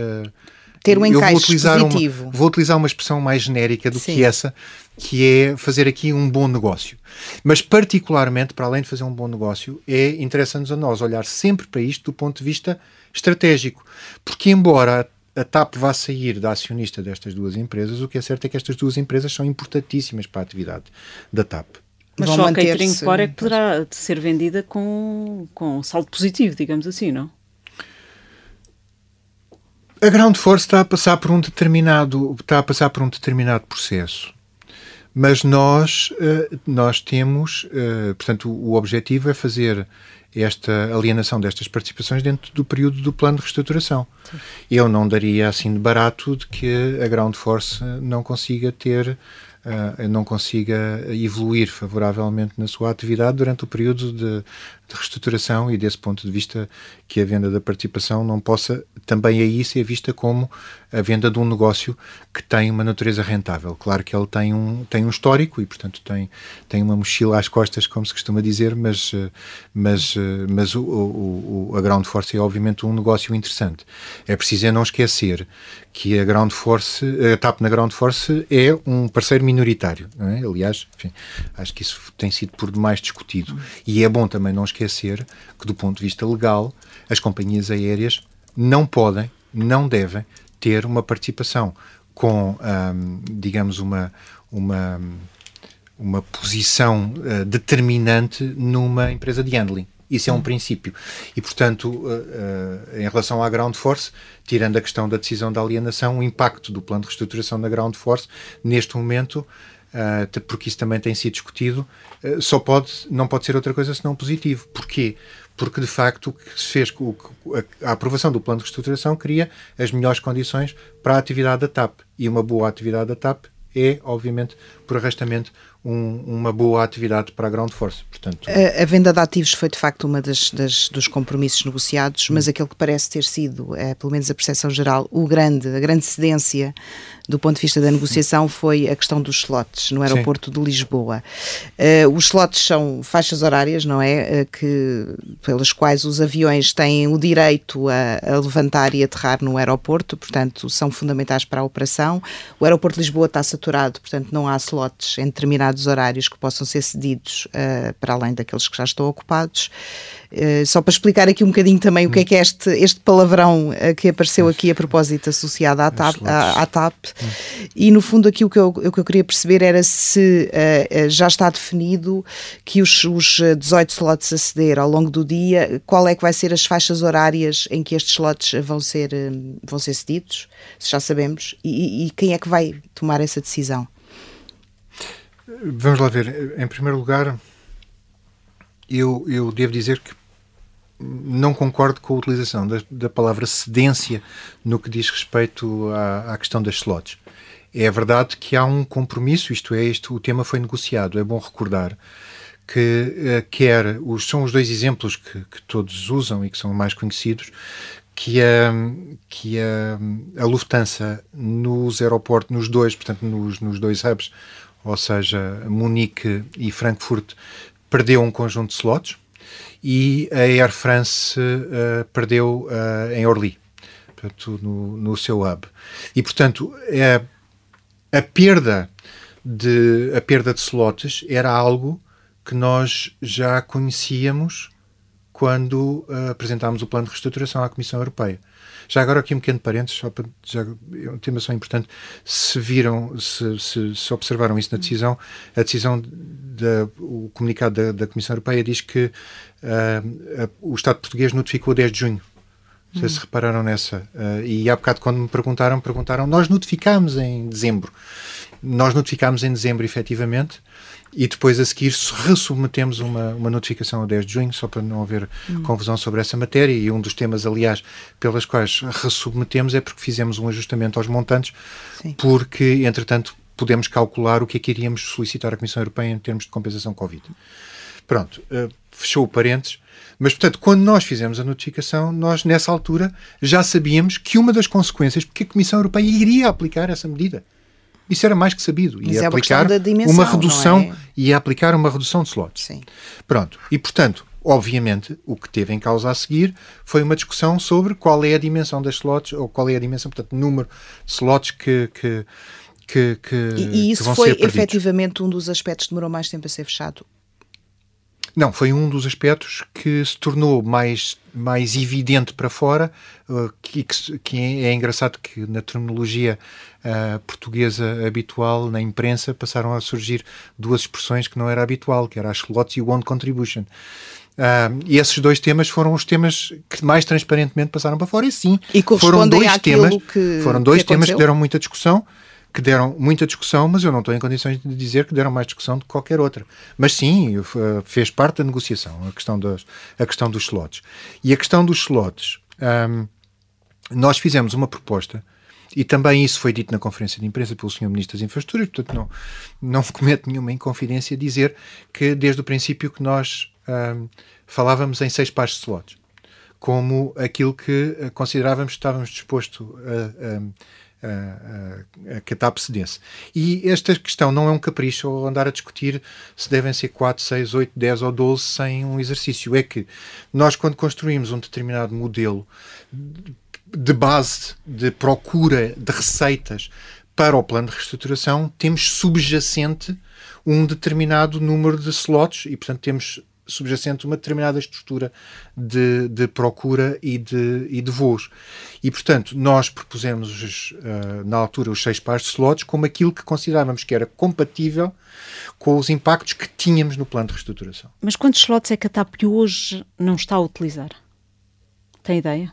ter um encaixe vou utilizar positivo. Uma, vou utilizar uma expressão mais genérica do Sim. que essa, que é fazer aqui um bom negócio. Mas, particularmente, para além de fazer um bom negócio, é interessa-nos a nós olhar sempre para isto do ponto de vista estratégico. Porque, embora a TAP vá sair da acionista destas duas empresas, o que é certo é que estas duas empresas são importantíssimas para a atividade da TAP. Mas Vão só a catering core é que poderá ser vendida com, com saldo positivo, digamos assim, não? A Ground Force está a passar por um determinado está a passar por um determinado processo, mas nós eh, nós temos, eh, portanto, o objetivo é fazer esta alienação destas participações dentro do período do plano de reestruturação. Sim. Eu não daria assim de barato de que a Ground Force não consiga ter uh, não consiga evoluir favoravelmente na sua atividade durante o período de, de reestruturação e desse ponto de vista que a venda da participação não possa também aí ser vista como a venda de um negócio que tem uma natureza rentável. Claro que ele tem um, tem um histórico e, portanto, tem, tem uma mochila às costas, como se costuma dizer, mas, mas, mas o, o, a Ground Force é obviamente um negócio interessante. É preciso é não esquecer que a Ground Force, a TAP na Ground Force é um parceiro minoritário. É? Aliás, enfim, acho que isso tem sido por demais discutido. E é bom também não esquecer que, do ponto de vista legal, as companhias aéreas não podem, não devem ter uma participação com, digamos, uma, uma, uma posição uh, determinante numa empresa de handling. Isso é um princípio. E, portanto, uh, uh, em relação à Ground Force, tirando a questão da decisão da alienação, o impacto do plano de reestruturação da Ground Force, neste momento, uh, porque isso também tem sido discutido, só pode, não pode ser outra coisa senão positivo. Porquê? Porque, de facto, o que se fez, a, a aprovação do plano de reestruturação cria as melhores condições para a atividade da TAP. E uma boa atividade da TAP é, obviamente, por arrastamento, um, uma boa atividade para a Ground Force. Portanto, a, a venda de ativos foi de facto uma das, das dos compromissos negociados, mas aquele que parece ter sido, é, pelo menos a percepção geral, o grande, a grande cedência do ponto de vista da negociação foi a questão dos slots no aeroporto Sim. de Lisboa. Uh, os slots são faixas horárias, não é? Uh, que, pelas quais os aviões têm o direito a, a, levantar e aterrar no aeroporto, portanto, são fundamentais para a operação. O aeroporto de Lisboa está saturado, portanto, não há slots em determinados horários que possam ser cedidos uh, para além daqueles que já estão ocupados. Uh, só para explicar aqui um bocadinho também o que é que é este, este palavrão uh, que apareceu aqui a propósito associado à TAP, à, à TAP. e no fundo aqui o que, eu, o que eu queria perceber era se já está definido que os, os 18 slots a ceder ao longo do dia, qual é que vai ser as faixas horárias em que estes slots vão ser, vão ser cedidos, se já sabemos, e, e quem é que vai tomar essa decisão? Vamos lá ver. Em primeiro lugar, eu, eu devo dizer que não concordo com a utilização da, da palavra cedência no que diz respeito à, à, questão das slots. É verdade que há um compromisso, isto é, este, o tema foi negociado. É bom recordar que uh, quer os, são os dois exemplos que, que, todos usam e que são mais conhecidos, que a, que a, a Lufthansa nos aeroportos, nos dois, portanto, nos, nos dois hubs, ou seja, Munique e Frankfurt, perdeu um conjunto de slots e a Air France uh, perdeu uh, em Orly, portanto, no, no seu hub. E, portanto, é, a perda de a perda de slots era algo que nós já conhecíamos quando uh, apresentámos o plano de reestruturação à Comissão Europeia. Já agora aqui um pequeno parênteses, só para, já, é um tema só importante, se viram, se, se, se observaram isso na decisão, a decisão, da, o comunicado da, da Comissão Europeia diz que uh, o Estado português notificou 10 de junho. Não sei se hum. repararam nessa. Uh, e há bocado, quando me perguntaram, perguntaram: nós notificámos em dezembro. Nós notificámos em dezembro, efetivamente, e depois a seguir ressubmetemos uma, uma notificação a 10 de junho, só para não haver hum. confusão sobre essa matéria. E um dos temas, aliás, pelas quais ressubmetemos é porque fizemos um ajustamento aos montantes, Sim. porque, entretanto, podemos calcular o que é que iríamos solicitar à Comissão Europeia em termos de compensação Covid. Pronto, uh, fechou o parênteses. Mas, portanto, quando nós fizemos a notificação, nós, nessa altura, já sabíamos que uma das consequências, porque a Comissão Europeia iria aplicar essa medida. Isso era mais que sabido. Ia é aplicar dimensão, uma redução, é? ia aplicar uma redução de slots. Sim. Pronto. E, portanto, obviamente, o que teve em causa a seguir foi uma discussão sobre qual é a dimensão das slots, ou qual é a dimensão, portanto, número de slots que, que que, que, e, e isso foi efetivamente um dos aspectos que demorou mais tempo a ser fechado? Não, foi um dos aspectos que se tornou mais, mais evidente para fora, uh, que, que, é engraçado que na terminologia uh, portuguesa habitual, na imprensa, passaram a surgir duas expressões que não era habitual, que era a slots e o one contribution. Uh, e esses dois temas foram os temas que mais transparentemente passaram para fora, e sim, e foram dois temas, que, foram dois que temas que deram muita discussão, que deram muita discussão, mas eu não estou em condições de dizer que deram mais discussão do que qualquer outra. Mas sim, fez parte da negociação a questão, das, a questão dos slots. E a questão dos slots, um, nós fizemos uma proposta e também isso foi dito na conferência de imprensa pelo Sr. Ministro das Infraestruturas, portanto não, não comete nenhuma inconfidência dizer que desde o princípio que nós um, falávamos em seis pares de slots, como aquilo que eh, considerávamos que estávamos dispostos a, a, a, a, que a TAP cedesse. E esta questão não é um capricho ou andar a discutir se devem ser 4, 6, 8, 10 ou 12 sem um exercício. É que nós, quando construímos um determinado modelo de base de procura de receitas para o plano de reestruturação, temos subjacente um determinado número de slots e, portanto, temos subjacente uma determinada estrutura de, de procura e de, e de voos. E, portanto, nós propusemos uh, na altura os seis pares de slots como aquilo que considerávamos que era compatível com os impactos que tínhamos no plano de reestruturação. Mas quantos slots é que a TAP hoje não está a utilizar? Tem ideia?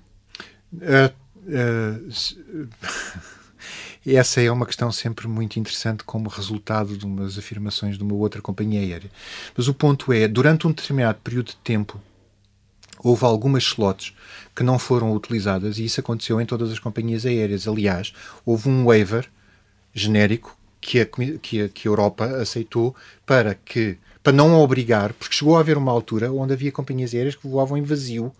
Uh, uh, essa é uma questão sempre muito interessante como resultado de umas afirmações de uma outra companhia aérea. Mas o ponto é, durante um determinado período de tempo, houve algumas slots que não foram utilizadas e isso aconteceu em todas as companhias aéreas. Aliás, houve um waiver genérico que a, que a, que a Europa aceitou para que para não obrigar, porque chegou a haver uma altura onde havia companhias aéreas que voavam em vazio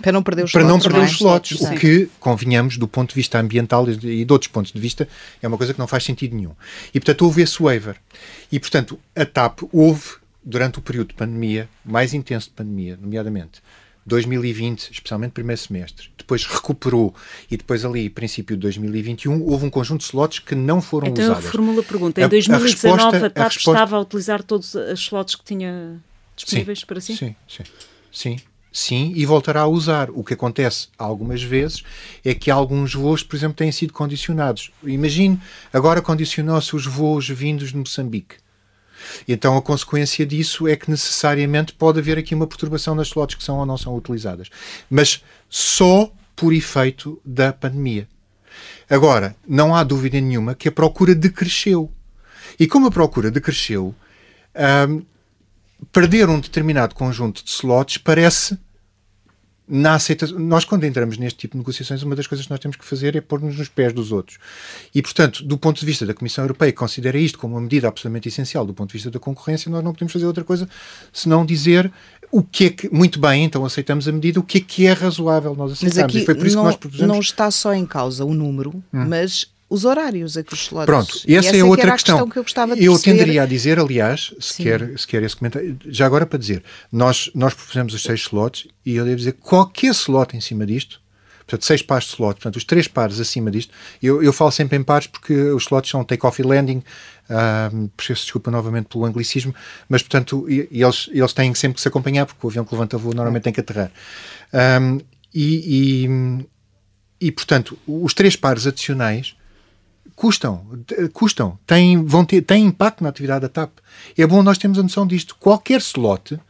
para não perder os para slots. não perder os slots, o que, convenhamos, do ponto de vista ambiental e de outros pontos de vista, é uma coisa que não faz sentido nenhum. E, portanto, houve esse waiver. E, portanto, a TAP houve, durante o período de pandemia, mais intenso de pandemia, nomeadamente 2020, especialmente primeiro semestre, depois recuperou e depois ali, princípio de 2021, houve um conjunto de slots que não foram então, usados. Então eu formulo a pergunta. Em 2019 a, resposta, a TAP a resposta... estava a utilizar todos os slots que tinha disponíveis sim, para si? Sim, sim. Sim, sim, e voltará a usar. O que acontece algumas vezes é que alguns voos, por exemplo, têm sido condicionados. Imagine, agora condicionou-se os voos vindos de Moçambique. Então a consequência disso é que necessariamente pode haver aqui uma perturbação nas slots que são ou não são utilizadas. Mas só por efeito da pandemia. Agora, não há dúvida nenhuma que a procura decresceu. E como a procura decresceu, hum, perder um determinado conjunto de slots parece na aceitação. Nós, quando entramos neste tipo de negociações, uma das coisas que nós temos que fazer é pôr-nos nos pés dos outros. E, portanto, do ponto de vista da Comissão Europeia, que considera isto como uma medida absolutamente essencial do ponto de vista da concorrência, nós não podemos fazer outra coisa senão dizer o que é que, muito bem, então aceitamos a medida, o que é que é razoável nós aceitarmos. Mas aqui foi por isso não, que nós propusemos... não está só em causa o número, hum. mas os horários a que os slots... Pronto, essa, essa é outra questão. questão. que eu gostava de Eu perceber. tenderia a dizer, aliás, se quer, se quer esse comentário, já agora para dizer, nós, nós propusemos os seis slots e eu devo dizer qualquer slot em cima disto, portanto, seis pares de slots, portanto, os três pares acima disto, eu, eu falo sempre em pares porque os slots são take-off e landing, um, peço desculpa novamente pelo anglicismo, mas, portanto, e, e eles, eles têm sempre que se acompanhar porque o avião que levanta voo normalmente tem que aterrar. Um, e, e, e, portanto, os três pares adicionais custam, custam, têm, vão ter, têm impacto na atividade da TAP. É bom nós termos a noção disto. Qualquer slot, uh,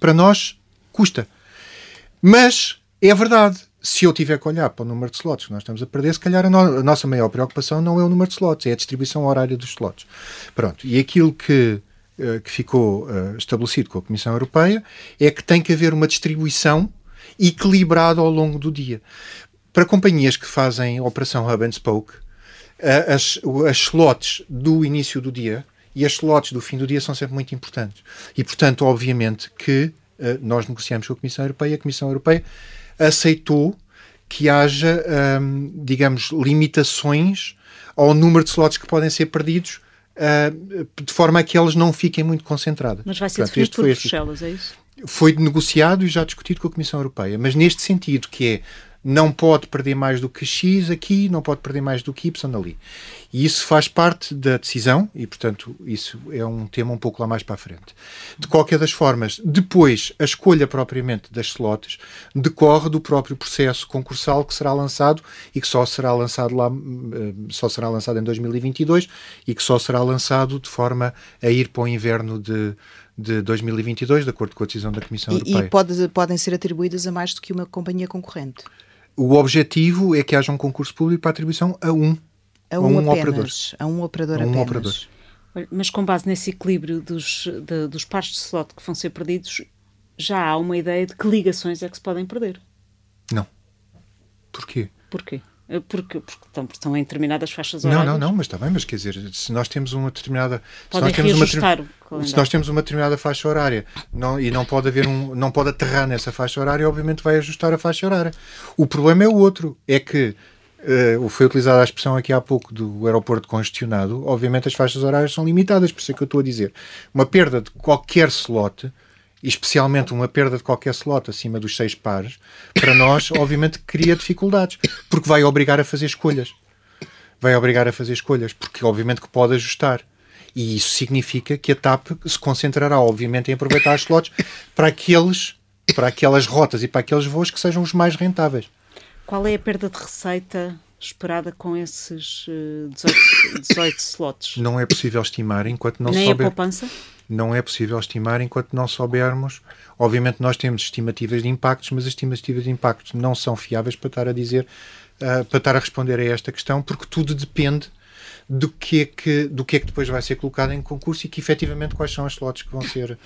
para nós, custa. Mas é verdade. Se eu tiver que olhar para o número de slots que nós estamos a perder, se calhar a, no, a nossa maior preocupação não é o número de slots, é a distribuição horária dos slots. Pronto. E aquilo que, uh, que ficou uh, estabelecido com a Comissão Europeia é que tem que haver uma distribuição equilibrada ao longo do dia. Para companhias que fazem operação hub and spoke, as, as slots do início do dia e as slots do fim do dia são sempre muito importantes. E, portanto, obviamente que uh, nós negociamos com a Comissão Europeia e a Comissão Europeia aceitou que haja, um, digamos, limitações ao número de slots que podem ser perdidos uh, de forma a que elas não fiquem muito concentradas. Mas vai ser Portanto, definido por Bruxelas, é isso? Foi negociado e já discutido com a Comissão Europeia, mas neste sentido, que é não pode perder mais do que X aqui, não pode perder mais do que Y ali. E isso faz parte da decisão e, portanto, isso é um tema um pouco lá mais para a frente. De qualquer das formas, depois, a escolha propriamente das slots decorre do próprio processo concursal que será lançado e que só será lançado lá, eh, só será lançado em 2022 e que só será lançado de forma a ir para o inverno de de 2022, de acordo com a decisão da Comissão e, Europeia. E pode, podem ser atribuídas a mais do que uma companhia concorrente? O objetivo é que haja um concurso público para atribuição a um a um, um operador. A um operador a um apenas. Operador. Mas com base nesse equilíbrio dos, de, dos pares de slot que vão ser perdidos, já há uma ideia de que ligações é que se podem perder. Não. Porquê? Porquê? Eh, porque, porque estão, estão em determinadas faixas horárias. Não, não, não, mas está bem, mas quer dizer, se nós temos uma determinada. Podem se nós temos uma, se nós temos uma determinada faixa horária não, e não pode haver um. não pode aterrar nessa faixa horária, obviamente vai ajustar a faixa horária. O problema é o outro, é que Uh, foi utilizada a expressão aqui há pouco do aeroporto congestionado, obviamente as faixas horárias são limitadas, por isso é que eu estou a dizer. Uma perda de qualquer slot especialmente uma perda de qualquer slot acima dos seis pares, para nós, obviamente, cria dificuldades, porque vai obrigar a fazer escolhas. Vai obrigar a fazer escolhas, porque obviamente que pode ajustar. E isso significa que a TAP se concentrará, obviamente, em aproveitar as slots para aqueles, para aquelas rotas e para aqueles voos que sejam os mais rentáveis. Qual é a perda de receita esperada com esses 18, eh, 18 slots? Não é possível estimar enquanto não Nem souber. a poupança? não é possível estimar enquanto não soubermos. Obviamente, nós temos estimativas de impactos, mas as estimativas de impactos não são fiáveis para estar a dizer, uh, para estar a responder a esta questão, porque tudo depende do que, é que, do que é que depois vai ser colocado em concurso e que efetivamente quais são as slots que vão ser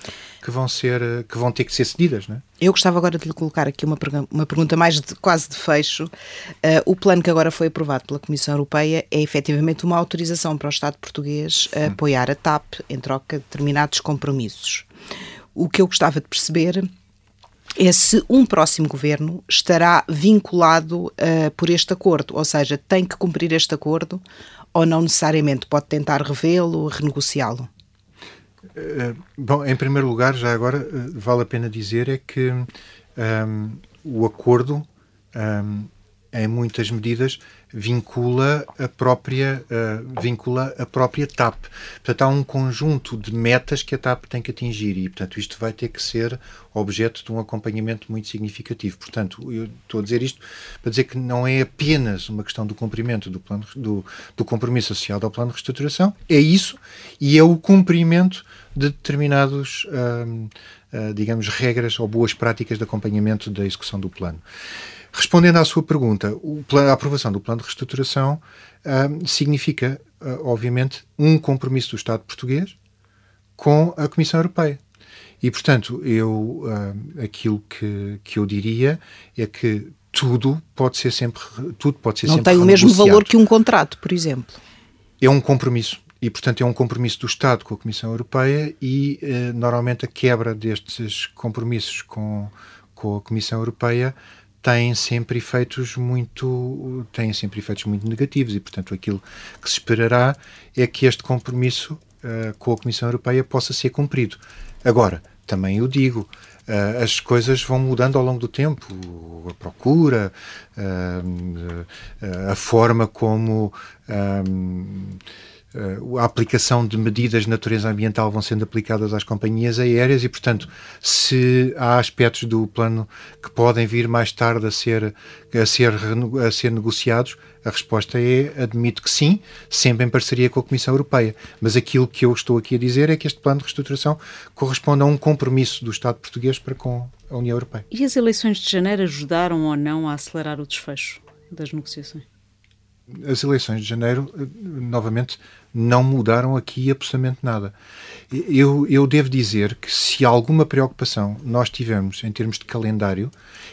que vão ser que vão ter que ser cedidas, né? Eu gostava agora de lhe colocar aqui uma, uma pergunta mais de, quase de fecho. Uh, o plano que agora foi aprovado pela Comissão Europeia é efetivamente uma autorização para o Estado português a apoiar a TAP em troca de determinados compromissos. O que eu gostava de perceber é se um próximo governo estará vinculado uh, por este acordo, ou seja, tem que cumprir este acordo ou não necessariamente pode tentar revê-lo, renegociá-lo? Uh, bom, em primeiro lugar, já agora uh, vale a pena dizer é que um, ehm, o acordo um, em muitas medidas, vincula a própria, uh, vincula a própria TAP. Portanto, há um conjunto de metas que a TAP tem que atingir e, portanto, isto vai ter que ser objeto de um acompanhamento muito significativo. Portanto, eu estou a dizer isto para dizer que não é apenas uma questão do cumprimento do, plano, do, do compromisso associado ao plano de reestruturação, é isso e é o cumprimento de determinados, uh, uh, digamos, regras ou boas práticas de acompanhamento da execução do plano. Respondendo à sua pergunta, a aprovação do plano de reestruturação uh, significa, uh, obviamente, um compromisso do Estado português com a Comissão Europeia. E, portanto, eu, uh, aquilo que, que eu diria é que tudo pode ser sempre tudo pode ser não tem o mesmo valor que um contrato por exemplo. É um compromisso. E portanto é um compromisso do Estado com a Comissão Europeia e eh, normalmente a quebra destes compromissos com com a Comissão Europeia têm sempre efeitos muito têm sempre efeitos muito negativos e portanto aquilo que se esperará é que este compromisso uh, com a Comissão Europeia possa ser cumprido. Agora também eu digo uh, as coisas vão mudando ao longo do tempo. A procura uh, a forma como a aplicação de medidas de natureza ambiental vão sendo aplicadas às companhias aéreas e, portanto, se há aspectos do plano que podem vir mais tarde a ser, a ser, a ser negociados, a resposta é admito que sim, sempre em parceria com a Comissão Europeia. Mas aquilo que eu estou aqui a dizer é que este plano de reestruturação corresponde a um compromisso do Estado português para com a União Europeia. E as eleições de janeiro ajudaram ou não a acelerar o desfecho das negociações? As eleições de janeiro, eh, novamente, não mudaram aqui absolutamente nada. Eu, eu devo dizer que se alguma preocupação nós tivemos em termos de calendário,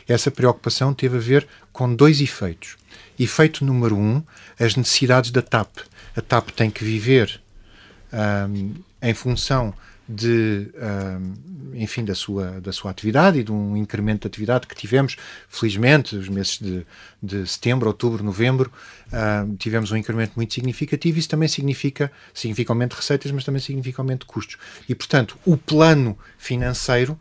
essa preocupação teve a ver com dois efeitos. Efeito número um, as necessidades da TAP. A TAP tem que viver um, em função de, enfim, da sua, da sua atividade e de um incremento de atividade que tivemos, felizmente, os meses de, de setembro, outubro, novembro, tivemos um incremento muito significativo. Isso também significa, significa aumento de receitas, mas também significa aumento de custos. E, portanto, o plano financeiro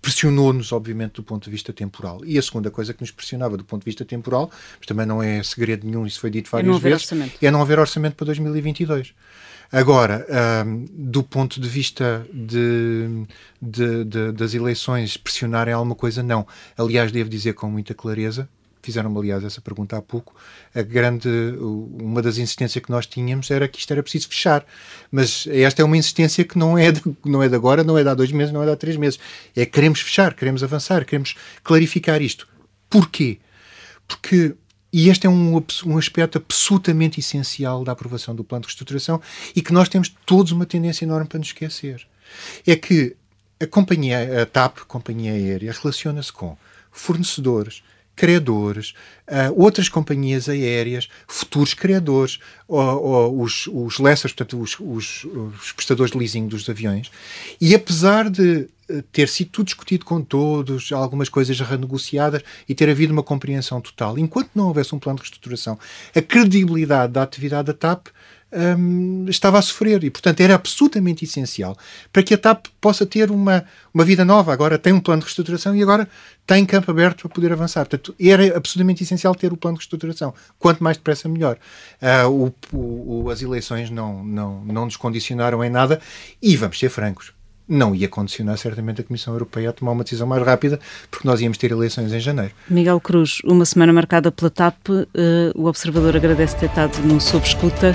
pressionou-nos, obviamente, do ponto de vista temporal. E a segunda coisa que nos pressionava do ponto de vista temporal, mas também não é segredo nenhum, isso foi dito é várias é vezes, orçamento. é não haver orçamento para 2022. Agora, um, do ponto de vista de, de, de, das eleições pressionarem alguma coisa, não. Aliás, devo dizer com muita clareza, fizeram-me aliás essa pergunta há pouco, a grande, uma das insistências que nós tínhamos era que isto era preciso fechar, mas esta é uma insistência que não é de, não é de agora, não é de há dois meses, não é de há três meses, é queremos fechar, queremos avançar, queremos clarificar isto. Porquê? Porque e este é um, um aspecto absolutamente essencial da aprovação do plano de reestruturação e que nós temos todos uma tendência enorme para nos esquecer. É que a companhia, a TAP, companhia aérea, relaciona-se com fornecedores, credores, uh, outras companhias aéreas, futuros credores, ou, ou os, os lessors, portanto, os, os, os, prestadores de leasing dos aviões. E apesar de eh, ter sido tudo discutido com todos, algumas coisas renegociadas e ter havido uma compreensão total, enquanto não houvesse um plano de reestruturação, a credibilidade da atividade da TAP um, estava a sofrer e, portanto, era absolutamente essencial para que a TAP possa ter uma, uma vida nova. Agora tem um plano de reestruturação e agora tem campo aberto para poder avançar. Portanto, era absolutamente essencial ter o plano de reestruturação. Quanto mais depressa, melhor. Uh, o, o, as eleições não, não, não nos condicionaram em nada e, vamos ser francos, não ia condicionar certamente a Comissão Europeia a tomar uma decisão mais rápida, porque nós íamos ter eleições em janeiro. Miguel Cruz, uma semana marcada pela TAP, uh, o observador agradece ter estado no Sob Escuta.